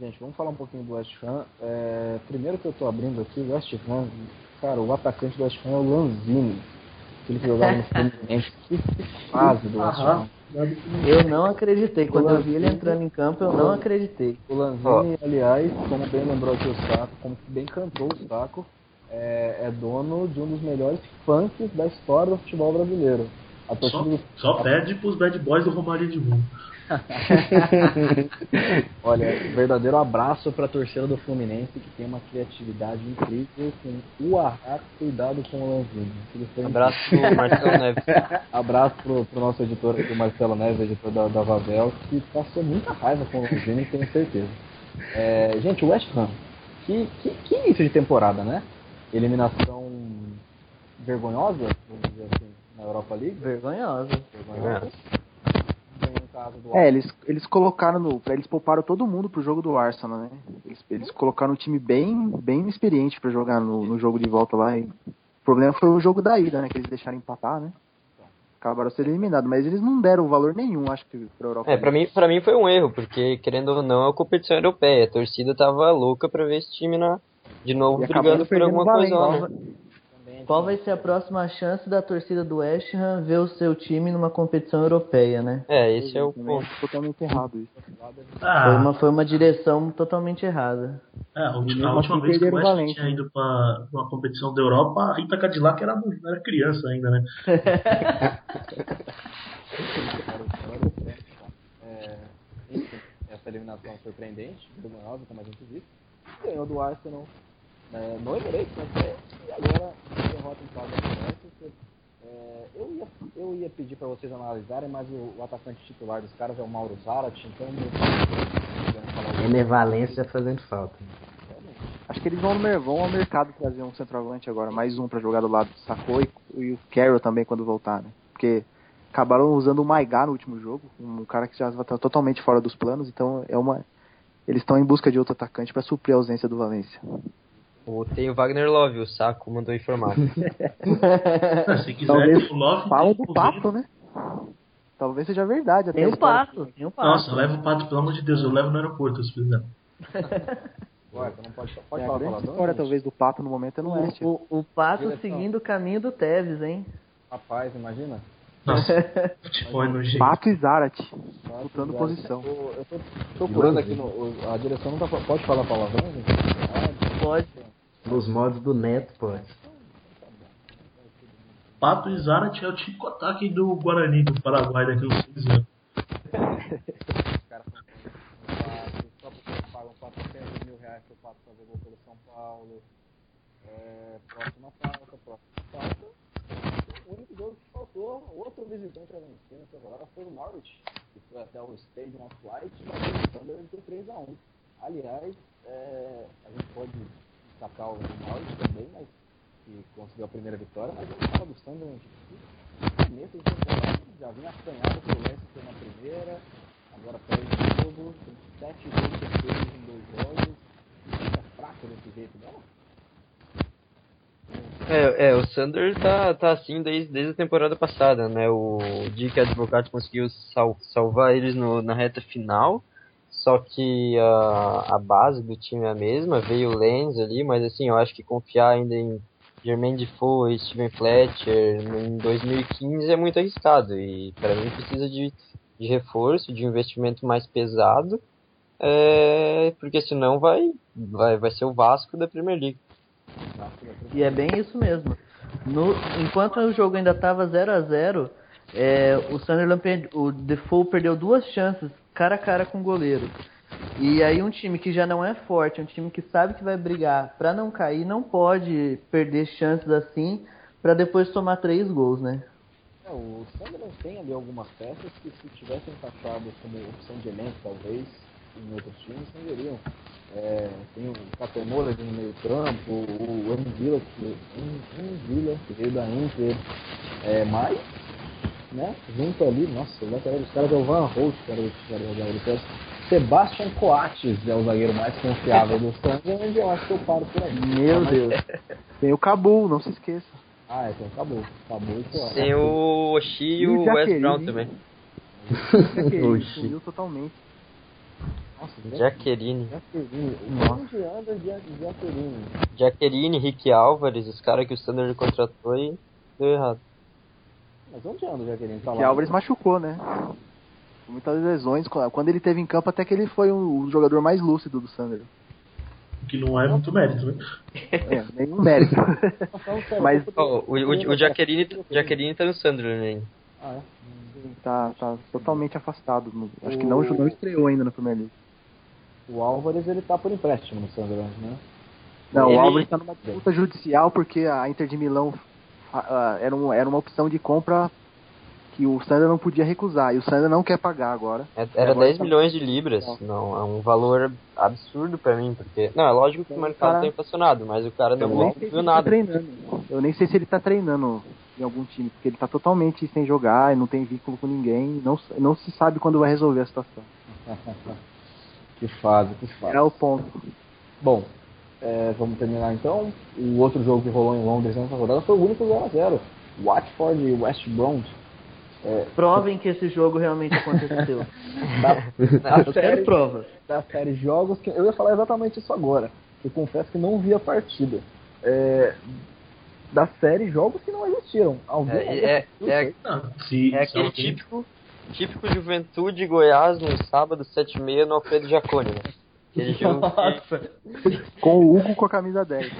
Gente, vamos falar um pouquinho do West Ham. É, primeiro que eu tô abrindo aqui, o West Ham, cara, o atacante do West Ham é o Lanzini. Aquele que jogava no Fluminense. Que fase do West Ham. Eu não acreditei. Quando eu vi ele entrando em campo, eu não acreditei. O Lanzini, aliás, como bem lembrou aqui o Saco, como bem cantou o Saco, é, é dono de um dos melhores funks da história do futebol brasileiro. A Só, do só perde pros bad boys do Romário de Mundo. Olha, verdadeiro abraço para a torcida do Fluminense que tem uma criatividade incrível com o Arra, cuidado com o Lanzini. Abraço pro Marcelo Neves. Abraço pro, pro nosso editor aqui, o Marcelo Neves, editor da, da Vavel, que passou muita raiva com o Lanzini, tenho certeza. É, gente, o West Ham, que, que, que início de temporada, né? Eliminação vergonhosa, vamos dizer assim, na Europa League. Vergonhosa. Vergonhosa. Ganhou em casa do É, eles, eles colocaram no. Eles pouparam todo mundo pro jogo do Arsenal, né? Eles, eles colocaram um time bem, bem experiente pra jogar no, no jogo de volta lá. E o problema foi o jogo da ida, né? Que eles deixaram empatar, né? Acabaram sendo eliminados, mas eles não deram valor nenhum, acho que, pra Europa. É, pra mim, pra mim foi um erro, porque querendo ou não, é uma competição europeia. A torcida tava louca pra ver esse time na, de novo E brigando por alguma coisa valendo, lá, né? Qual vai ser a próxima chance da torcida do West Ham ver o seu time numa competição europeia, né? É, esse é o Também ponto. totalmente errado isso. Foi Ah, uma, foi uma direção totalmente errada. é, a última, a última vez que o West Valência, tinha ido pra uma competição da Europa, a Rita Cadillac era, era criança ainda, né? É, enfim, essa eliminação surpreendente, vergonhosa, como a gente disse. Ganhou do Arsenal é, no Emirates, né? E agora, derrota em casa do Manchester. É, eu, ia, eu ia pedir para vocês analisarem, mas o, o, atacante titular dos caras é o Mauro Zarat, então meu Ener Valência fazendo falta. Acho que eles vão, no, vão ao mercado trazer um centroavante agora, mais um para jogar do lado do Sacou e, e, o Carroll também quando voltar, né? Porque acabaram usando o Maigá no último jogo, um cara que já está totalmente fora dos planos, então é uma eles estão em busca de outro atacante para suprir a ausência do Valência. Ou tem o Wagner Love, o Saco mandou informar. Se quiser, Talvez o Love. Falam do pato, né? Talvez seja verdade. Até tem o pato, tem o pato. Nossa, leva o pato, pelo amor de Deus, eu levo no aeroporto se precisar. Ué, não pode, pode é falar a grande história, talvez, do pato no momento é no oeste. O, o, o pato Direção. seguindo o caminho do Teves, hein? Rapaz, imagina. Nossa, futebol. Pato e Zarat, lutando posição. Eu tô, procurando aqui, no, a direção não tá, pode falar palavrão? Pode. Nos modos do Neto, pode. Pato e Zarat é o típico ataque do Guarani do Paraguai daqui uns 15 anos. Os caras só porque pagam 400 mil reais pro Pato fazer gol pelo São Paulo. É, próxima pauta, próxima pauta. O único jogo que faltou, outro visitante a foi o Norwich, que foi até o Stadium of Light, mas o Thunder por 3x1. Aliás, é, a gente pode o também, mas que conseguiu a primeira vitória, mas ele estava do Sunderland já vinha apanhado pelo Leicester na primeira, agora perde tem sete gols em dois jogos, fica fraco desse jeito, não? É, é, o Sander tá, tá assim desde, desde a temporada passada, né? O Dick Advogado conseguiu sal, salvar eles no, na reta final, só que a, a base do time é a mesma, veio o Lenz ali, mas assim, eu acho que confiar ainda em Jermaine Defoe e Steven Fletcher em 2015 é muito arriscado e para mim precisa de, de reforço, de investimento mais pesado, é, porque senão vai, vai, vai ser o Vasco da Premier League. E é bem isso mesmo. No, enquanto o jogo ainda estava 0 a 0 é, o Sunderland, o Defoe perdeu duas chances cara a cara com o goleiro. E aí um time que já não é forte, um time que sabe que vai brigar para não cair, não pode perder chances assim para depois tomar três gols, né? É, o Sunderland tem ali algumas peças que se tivessem encaixado como opção de elenco, talvez, em outros times, não iriam. É, tem o Catemora ali no meio campo, o Envila, que, Envila, que veio da Inter, é, mas, né, junto ali, nossa, o lateral dos caras é o Van Holt, que era o zagueiro Sebastian Coates é o zagueiro mais confiável do Sunderland, eu acho que eu paro por aí. Meu mas, Deus. Tem o Cabul, não se esqueça. Ah, é, tem o Cabul. Cabul e Coates. Tem o Oxi e o West Brown também. Oxi. Sumiu totalmente. Nossa, Jaqueline. Jaqueline. Onde anda Jaqueline? Jaqueline, Rick Álvares, os caras que o Standard contratou e deu errado. Mas onde anda o Jaqueline? Tá Rick Álvares machucou, né? Muitas lesões. Quando ele teve em campo, até que ele foi o jogador mais lúcido do Sunderland. Que não é muito mérito, né? É, nenhum mérito. Mas oh, o, o, o Jaqueline, Jaqueline tá no Sunderland ainda. Ah, é? Tá, tá totalmente afastado. Acho que não, não estreou ainda na Premier League. O Álvares ele tá por empréstimo no Sunderland, né? Não, Ele- o Álvares está numa disputa judicial porque a Inter de Milão era, um, era uma opção de compra que o Sander não podia recusar. E o Sander não quer pagar agora. É- Era Agora 10 tá- milhões de libras. Não, é um valor absurdo pra mim, porque. Não, é lógico que o mercado cara- tá inflacionado, mas o cara Eu não viu tá nada. treinando. Eu nem sei se ele tá treinando em algum time, porque ele tá totalmente sem jogar, e não tem vínculo com ninguém, não, não se sabe quando vai resolver a situação. que fase, que fase. É o ponto. Bom, é, vamos terminar então. O outro jogo que rolou em Londres nessa rodada foi o único 0x0. Watford e West Brom. É, Provem que esse jogo realmente aconteceu. da, da Eu quero série, provas. da série jogos que eu ia falar exatamente isso agora. Eu confesso que não vi a partida. É, da série jogos que não existiram. Alguém É, é, é, é aquele típico, típico Juventude Goiás no sábado, 7h30 no Alfredo Jacone, né? Aquele jogo que Nossa. Com o Hugo com a camisa 10.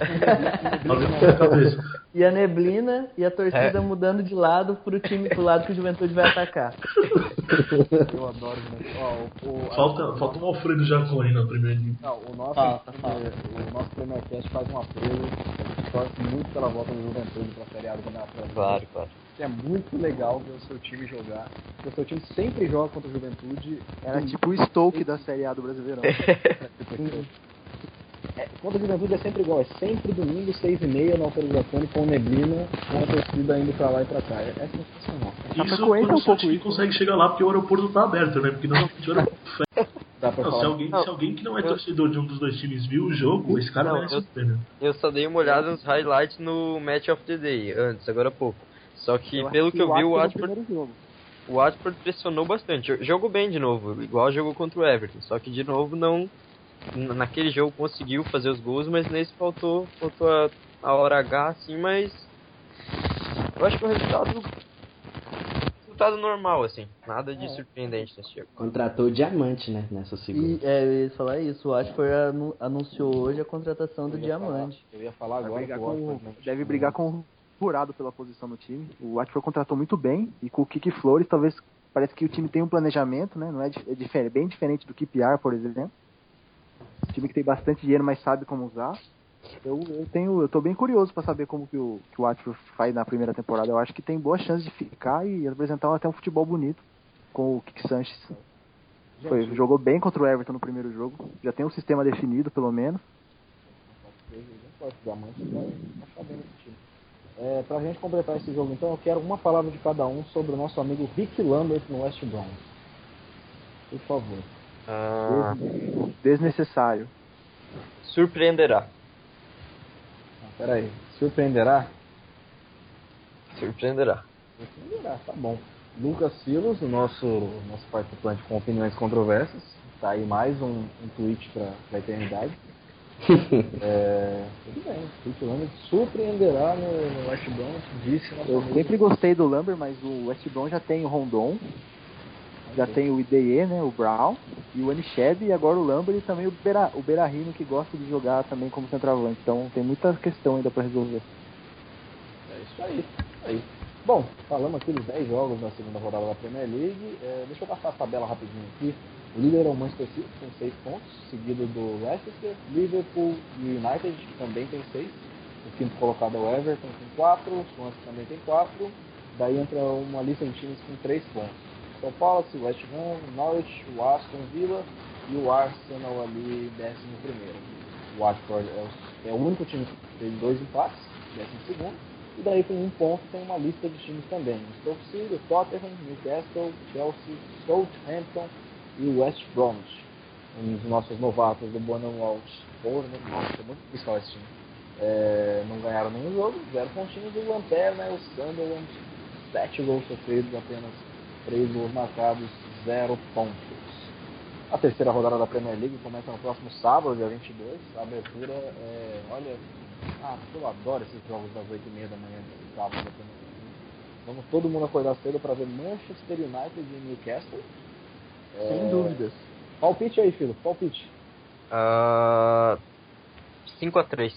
e a neblina e a torcida é. mudando de lado pro time pro lado que o Juventude vai atacar. Eu adoro oh, o, falta, falta um Alfredo Jaconi na primeira linha. Não, o nosso, falta, falta. o nosso Premier Cast faz um apelo, a gente torce muito pela volta do Juventude pra Série A do Campeonato Claro, claro. É muito legal ver o seu time jogar. Porque o seu time sempre joga contra o Juventude. Era tipo o Stoke da Série A do Brasileirão. É, contra o Juventude é sempre igual, é sempre domingo, seis e meia na autorização com neblina, com a torcida indo pra lá e pra cá. É, é sensacional. Isso quando é um o seu time consegue chegar lá porque o aeroporto tá aberto, né? Porque normalmente o aeroporto não, se, alguém, se alguém que não é eu, torcedor de um dos dois times viu o jogo, esse cara não, merece eu, pena. Eu só dei uma olhada nos highlights no Match of the Day, antes, agora há pouco. Só que, eu pelo que, que eu vi, o Watford, o Watford pressionou bastante. Jogou bem de novo, igual jogou contra o Everton. Só que, de novo, não naquele jogo conseguiu fazer os gols, mas nesse faltou, faltou a, a hora H, assim, mas eu acho que o resultado resultado normal, assim, nada de é. surpreendente nesse jogo. Contratou o Diamante, né, nessa segunda. E, é, eu ia falar isso, o Ashford anunciou hoje a contratação do Diamante. Falar, eu ia falar agora brigar com, deve brigar com furado pela posição no time. O Watford contratou muito bem e com o Kiki Flores talvez parece que o time tem um planejamento, né? Não é, é diferente, bem diferente do KPR, por exemplo time que tem bastante dinheiro, mas sabe como usar. Eu, eu tenho, eu tô bem curioso para saber como que o, que o Watford faz na primeira temporada. Eu acho que tem boa chance de ficar e apresentar até um futebol bonito com o Kik Sanches. Foi, jogou bem contra o Everton no primeiro jogo. Já tem um sistema definido, pelo menos. É, pra gente completar esse jogo, então, eu quero uma palavra de cada um sobre o nosso amigo Rick Lambert no West Brom. Por favor. Ah. Desnecessário. Surpreenderá. Ah, peraí, surpreenderá? Surpreenderá. Surpreenderá, tá bom. Lucas Silos, o nosso, nosso participante com opiniões controversas. Tá aí mais um, um tweet pra, pra eternidade. é, tudo bem, o Lambert surpreenderá no, no West Brom, disse Eu sempre gostei do Lambert, mas o West Brom já tem o Rondon, já tem o IDE, né, o Brown, e o Anicheb, e agora o Lambert e também o, o Berahino, que gosta de jogar também como centroavante. Então tem muita questão ainda para resolver. É isso aí, aí. Bom, falamos aqui dos 10 jogos na segunda rodada da Premier League. É, deixa eu passar a tabela rapidinho aqui. O líder é o Manchester City, com 6 pontos, seguido do Leicester, Liverpool e United, que também tem 6. O quinto colocado é o Everton, com 4, o Swansea também tem 4. Daí entra uma lista de times com 3 pontos. São Paulo, West Ham, Norwich, o Aston Villa e o Arsenal ali décimo primeiro. O Watford é o, é o único time que tem dois empates, décimo segundo. E daí com um ponto tem uma lista de times também. Stoke City, Tottenham, Newcastle, Chelsea, Southampton e West Bromwich. Um dos nossos novatos do Bournemouth. Bournemouth, é muito difícil esse time. É, não ganharam nenhum jogo, zero pontinhos. E o Lanterna é o Sunderland, sete gols sofridos apenas 3 gols marcados, 0 pontos. A terceira rodada da Premier League começa no próximo sábado, dia 22. A abertura é. Olha. Ah, eu adoro esses jogos das 8h30 da manhã, de sábado da Premier League. Vamos todo mundo acordar cedo para ver Manchester United e Newcastle. Sem é... dúvidas. Palpite aí, filho, palpite. Uh, 5x3.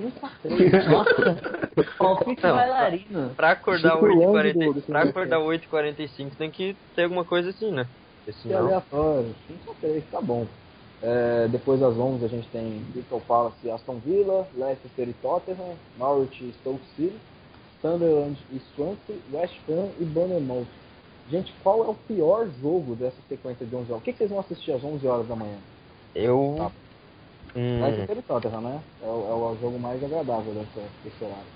5x3, nossa. Palpite bailarino. Pra acordar 8h45, pra acordar 8h45 tem que ter alguma coisa assim, né? Senão... Que aleatório. 5x3, tá bom. É, depois das 11 a gente tem Crystal Palace e Aston Villa, Leicester e Tottenham, Norwich e Stoke City, Sunderland e Swansea, West Ham e Bournemouth. Gente, qual é o pior jogo dessa sequência de 11 horas? O que, que vocês vão assistir às 11 horas da manhã? Eu... Tá. Hum. Leicester e Tottenham, né? É o, é o jogo mais agradável dessa, desse horário.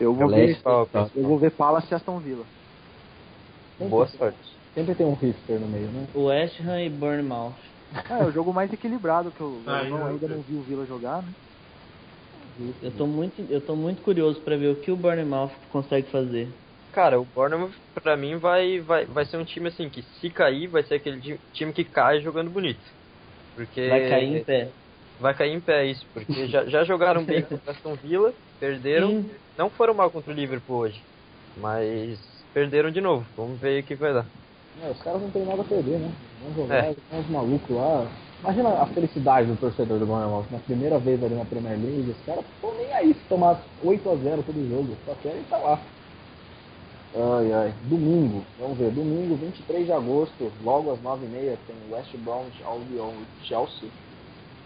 Eu vou, ver, eu vou ver Palace e Aston Villa. Sempre, Boa sorte. Sempre tem um hipster no meio, né? West Ham e Bournemouth. É, é o jogo mais equilibrado que eu, ah, eu não, ainda não vi o Villa jogar, né? Eu tô muito, eu tô muito curioso para ver o que o Bournemouth consegue fazer. Cara, o Bournemouth pra mim vai, vai, vai ser um time assim que se cair vai ser aquele time que cai jogando bonito. Porque vai cair em pé. Vai cair em pé isso, porque já, já jogaram bem contra Aston Villa, perderam, Sim. não foram mal contra o Liverpool hoje, mas perderam de novo. Vamos ver o que vai dar. É, os caras não tem nada a perder, né? Vamos jogar, é. uns malucos lá, Imagina a felicidade do torcedor do Bournemouth na primeira vez ali na Premier League. Os caras estão nem aí se tomar 8x0 todo jogo. Só querem estar lá. Ai, ai. Domingo, vamos ver. Domingo, 23 de agosto, logo às 9h30, tem West Bromwich Albion e Chelsea.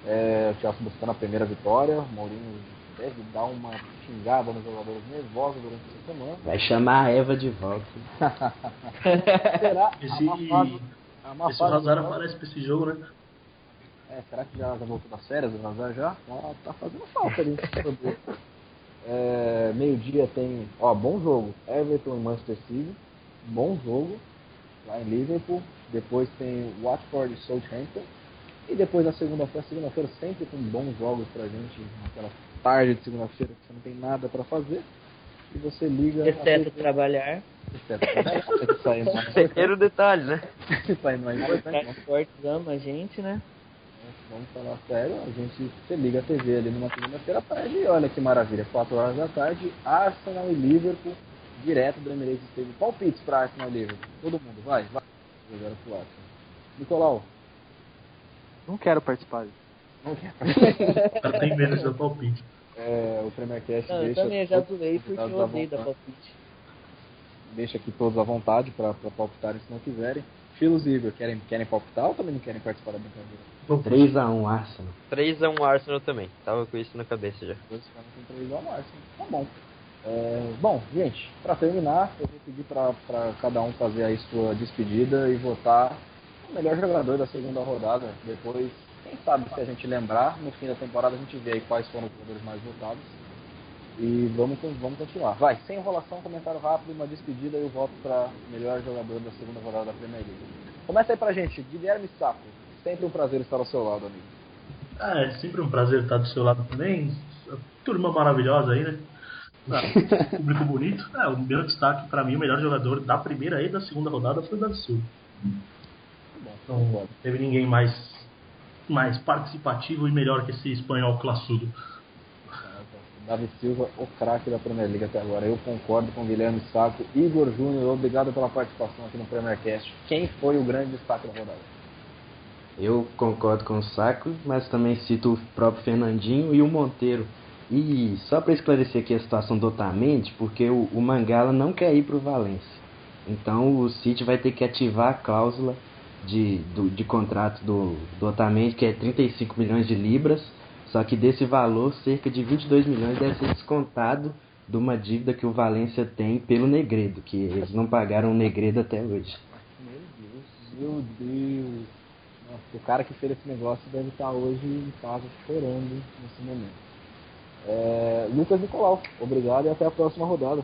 É, o Chelsea buscando a primeira vitória. O Mourinho deve dar uma xingada nos jogadores nervosos durante essa semana. Vai chamar a Eva de volta. Será? Esse, A a esse Hazard aparece pra esse jogo, né? É, será que já, voltou das férias, o Hazard já? Tá, tá fazendo falta ali. é, Meio-dia tem, ó, bom jogo. Everton e Manchester City. Bom jogo. Lá em Liverpool. Depois tem Watford e Southampton. E depois na segunda-feira, segunda-feira sempre com bons jogos pra gente. Naquela tarde de segunda-feira que você não tem nada pra fazer. E você liga. Exceto trabalhar. exceto trabalhar, Pequeno detalhe, né? sair mais importante, Os fortes ama a gente, né? Vamos falar sério, a gente você liga a TV ali numa segunda-feira à tarde e olha que maravilha, 4 horas da tarde, Arsenal e Liverpool, direto do Emirates Stadium. Palpites para Arsenal e Liverpool. Todo mundo, vai, vai. Jogaram pro Arsenal. Nicolau, Não quero participar. não quer. O cara tem medo de dar palpite. É, o Premier Cast Não, eu deixa, também já os porque eu odeio da palpite. Deixa aqui todos à vontade para palpitarem se não quiserem. Filos e Igor, querem, querem palpitar ou também não querem participar da brincadeira? 3x1 Arsenal. 3x1 Arsenal também. Tava com isso na cabeça já. Dois caras com três ao máximo. Tá bom. É, bom, gente, para terminar, eu vou pedir para cada um fazer aí sua despedida e votar o melhor jogador da segunda rodada. Depois, quem sabe se a gente lembrar, no fim da temporada a gente vê aí quais foram os jogadores mais votados. E vamos, vamos continuar. Vai, sem enrolação, comentário rápido, uma despedida e o voto para melhor jogador da segunda rodada da Premier League. Começa aí pra gente, Guilherme Saco. Sempre um prazer estar ao seu lado, amigo. Ah, é sempre um prazer estar do seu lado também. Turma maravilhosa aí, né? Ah, público bonito. É, o meu destaque pra mim, o melhor jogador da primeira e da segunda rodada foi o Davi Silva. Bom, Não teve ninguém mais, mais participativo e melhor que esse espanhol classudo. Davi Silva, o craque da Premier League até agora. Eu concordo com o Guilherme Saco. Igor Júnior, obrigado pela participação aqui no Premier Cast. Quem foi o grande destaque da rodada? Eu concordo com o Saco, mas também cito o próprio Fernandinho e o Monteiro. E só para esclarecer aqui a situação do Otamendi, porque o, o Mangala não quer ir para o Valência. Então o City vai ter que ativar a cláusula de, do, de contrato do, do Otamendi, que é 35 milhões de libras. Só que desse valor, cerca de 22 milhões deve ser descontado de uma dívida que o Valência tem pelo Negredo, que eles não pagaram o Negredo até hoje. Meu Deus, meu Deus. O cara que fez esse negócio deve estar hoje em casa chorando nesse momento. É, Lucas Nicolau, obrigado e até a próxima rodada.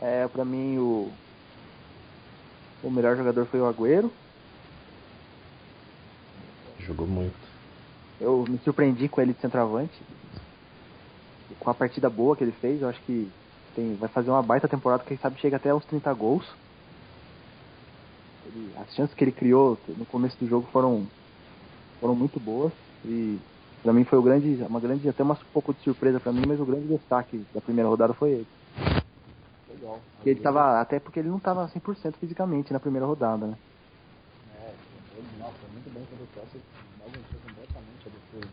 É, pra mim o o melhor jogador foi o Agüero. Jogou muito. Eu me surpreendi com ele de centroavante. Com a partida boa que ele fez, eu acho que tem, vai fazer uma baita temporada, quem sabe chega até aos 30 gols. Ele- as chances que ele criou no começo do jogo foram, foram muito boas. E pra mim foi o grande, uma grande, até um pouco de surpresa pra mim, mas o grande destaque da primeira rodada foi ele. Legal. Ele tava, até porque ele não tava 100% fisicamente na primeira rodada, né? É, ele, nossa, muito bem quando o Chelsea bagunçou completamente a defesa.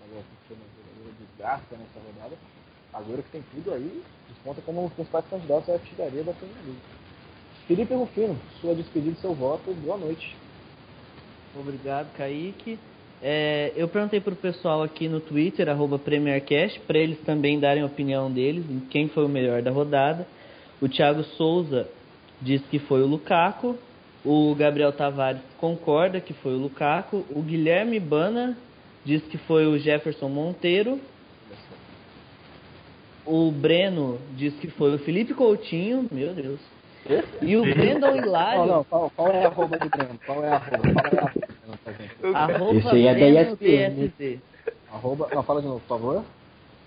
Falou que uma desgasta nessa rodada. Agora que tem tudo aí, desponta como um dos principais candidatos à artilharia da Premier League. Felipe Rufino, sua despedida e seu voto, boa noite. Obrigado, Kaique. É, eu perguntei pro pessoal aqui no Twitter, arroba PremierCast, para eles também darem a opinião deles em quem foi o melhor da rodada. O Thiago Souza diz que foi o Lukaku. O Gabriel Tavares concorda que foi o Lukaku. O Guilherme Bana diz que foi o Jefferson Monteiro. O Breno diz que foi o Felipe Coutinho. Meu Deus. E o Brandon Hilário. Não, não, qual, qual é a arroba do Breno? Qual é a arroba? Qual é a arroba? Arroba Esse aí é da ESPN. TSZ. Arroba, não, fala de novo, por favor.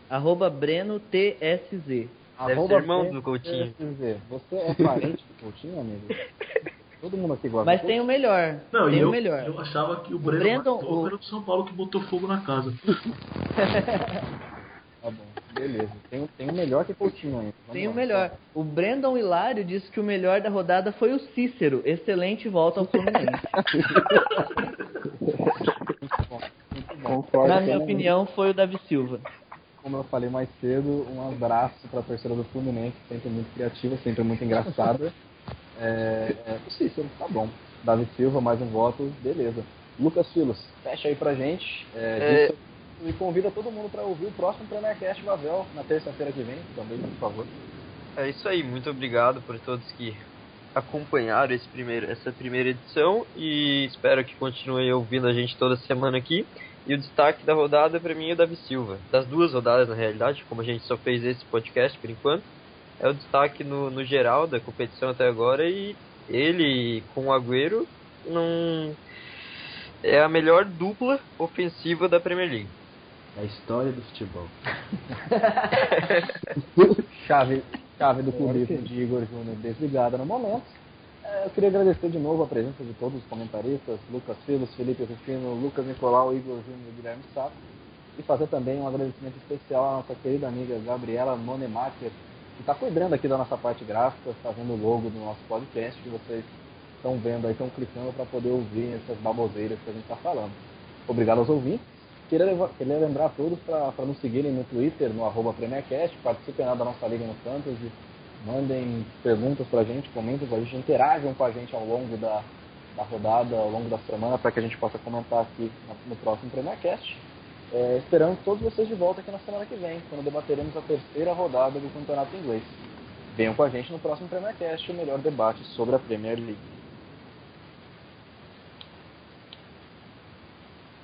Arroba Breno TSZ. Arroba irmão Breno do Coutinho. TSZ. Você é parente do Coutinho, amigo? Todo mundo aqui gosta. Mas tem o melhor. Não, tem eu, o melhor. eu achava que o Breno Brandon, matou o- era do São Paulo que botou fogo na casa. Tá bom. Beleza. Tem, tem o melhor que Coutinho ainda. Vamos Tem o lá. melhor. O Brandon Hilário disse que o melhor da rodada foi o Cícero. Excelente volta ao Fluminense. Concordo. Na minha opinião, foi o Davi Silva. Como eu falei mais cedo, um abraço para a torcida do Fluminense, sempre muito criativa, sempre muito engraçada. É, é, o Cícero, tá bom. Davi Silva, mais um voto, beleza. Lucas Filos, fecha aí pra gente. É, É. diz- E convida todo mundo para ouvir o próximo Premiercast Vavel na terça-feira que vem, também, por favor. É isso aí, muito obrigado por todos que acompanharam esse primeiro, essa primeira edição e espero que continuem ouvindo a gente toda semana aqui. E o destaque da rodada para mim é o Davi Silva. Das duas rodadas, na realidade, como a gente só fez esse podcast por enquanto, é o destaque no, no geral da competição até agora e ele com o Agüero não é a melhor dupla ofensiva da Premier League. A história do futebol. Chave, chave do clubismo de Igor Júnior desligada no momento. É, eu queria agradecer de novo a presença de todos os comentaristas, Lucas Filos, Felipe Rufino, Lucas Nicolau, Igor Júnior e Guilherme Sato. E fazer também um agradecimento especial à nossa querida amiga Gabriela Monemacher, que está cuidando aqui da nossa parte gráfica, fazendo o logo do nosso podcast, que vocês estão vendo aí, estão clicando para poder ouvir essas baboseiras que a gente está falando. Obrigado aos ouvintes. Queria, leva- queria lembrar a todos para nos seguirem no Twitter, no arroba participem lá da nossa Liga no Fantasy, mandem perguntas pra gente, comentem com a gente, interajam com a gente ao longo da, da rodada, ao longo da semana, para que a gente possa comentar aqui no, próximo PremierCast. É, esperamos todos vocês de volta aqui na semana que vem, quando debateremos a terceira rodada do Campeonato Inglês. Venham com a gente no próximo PremierCast, o melhor debate sobre a Premier League.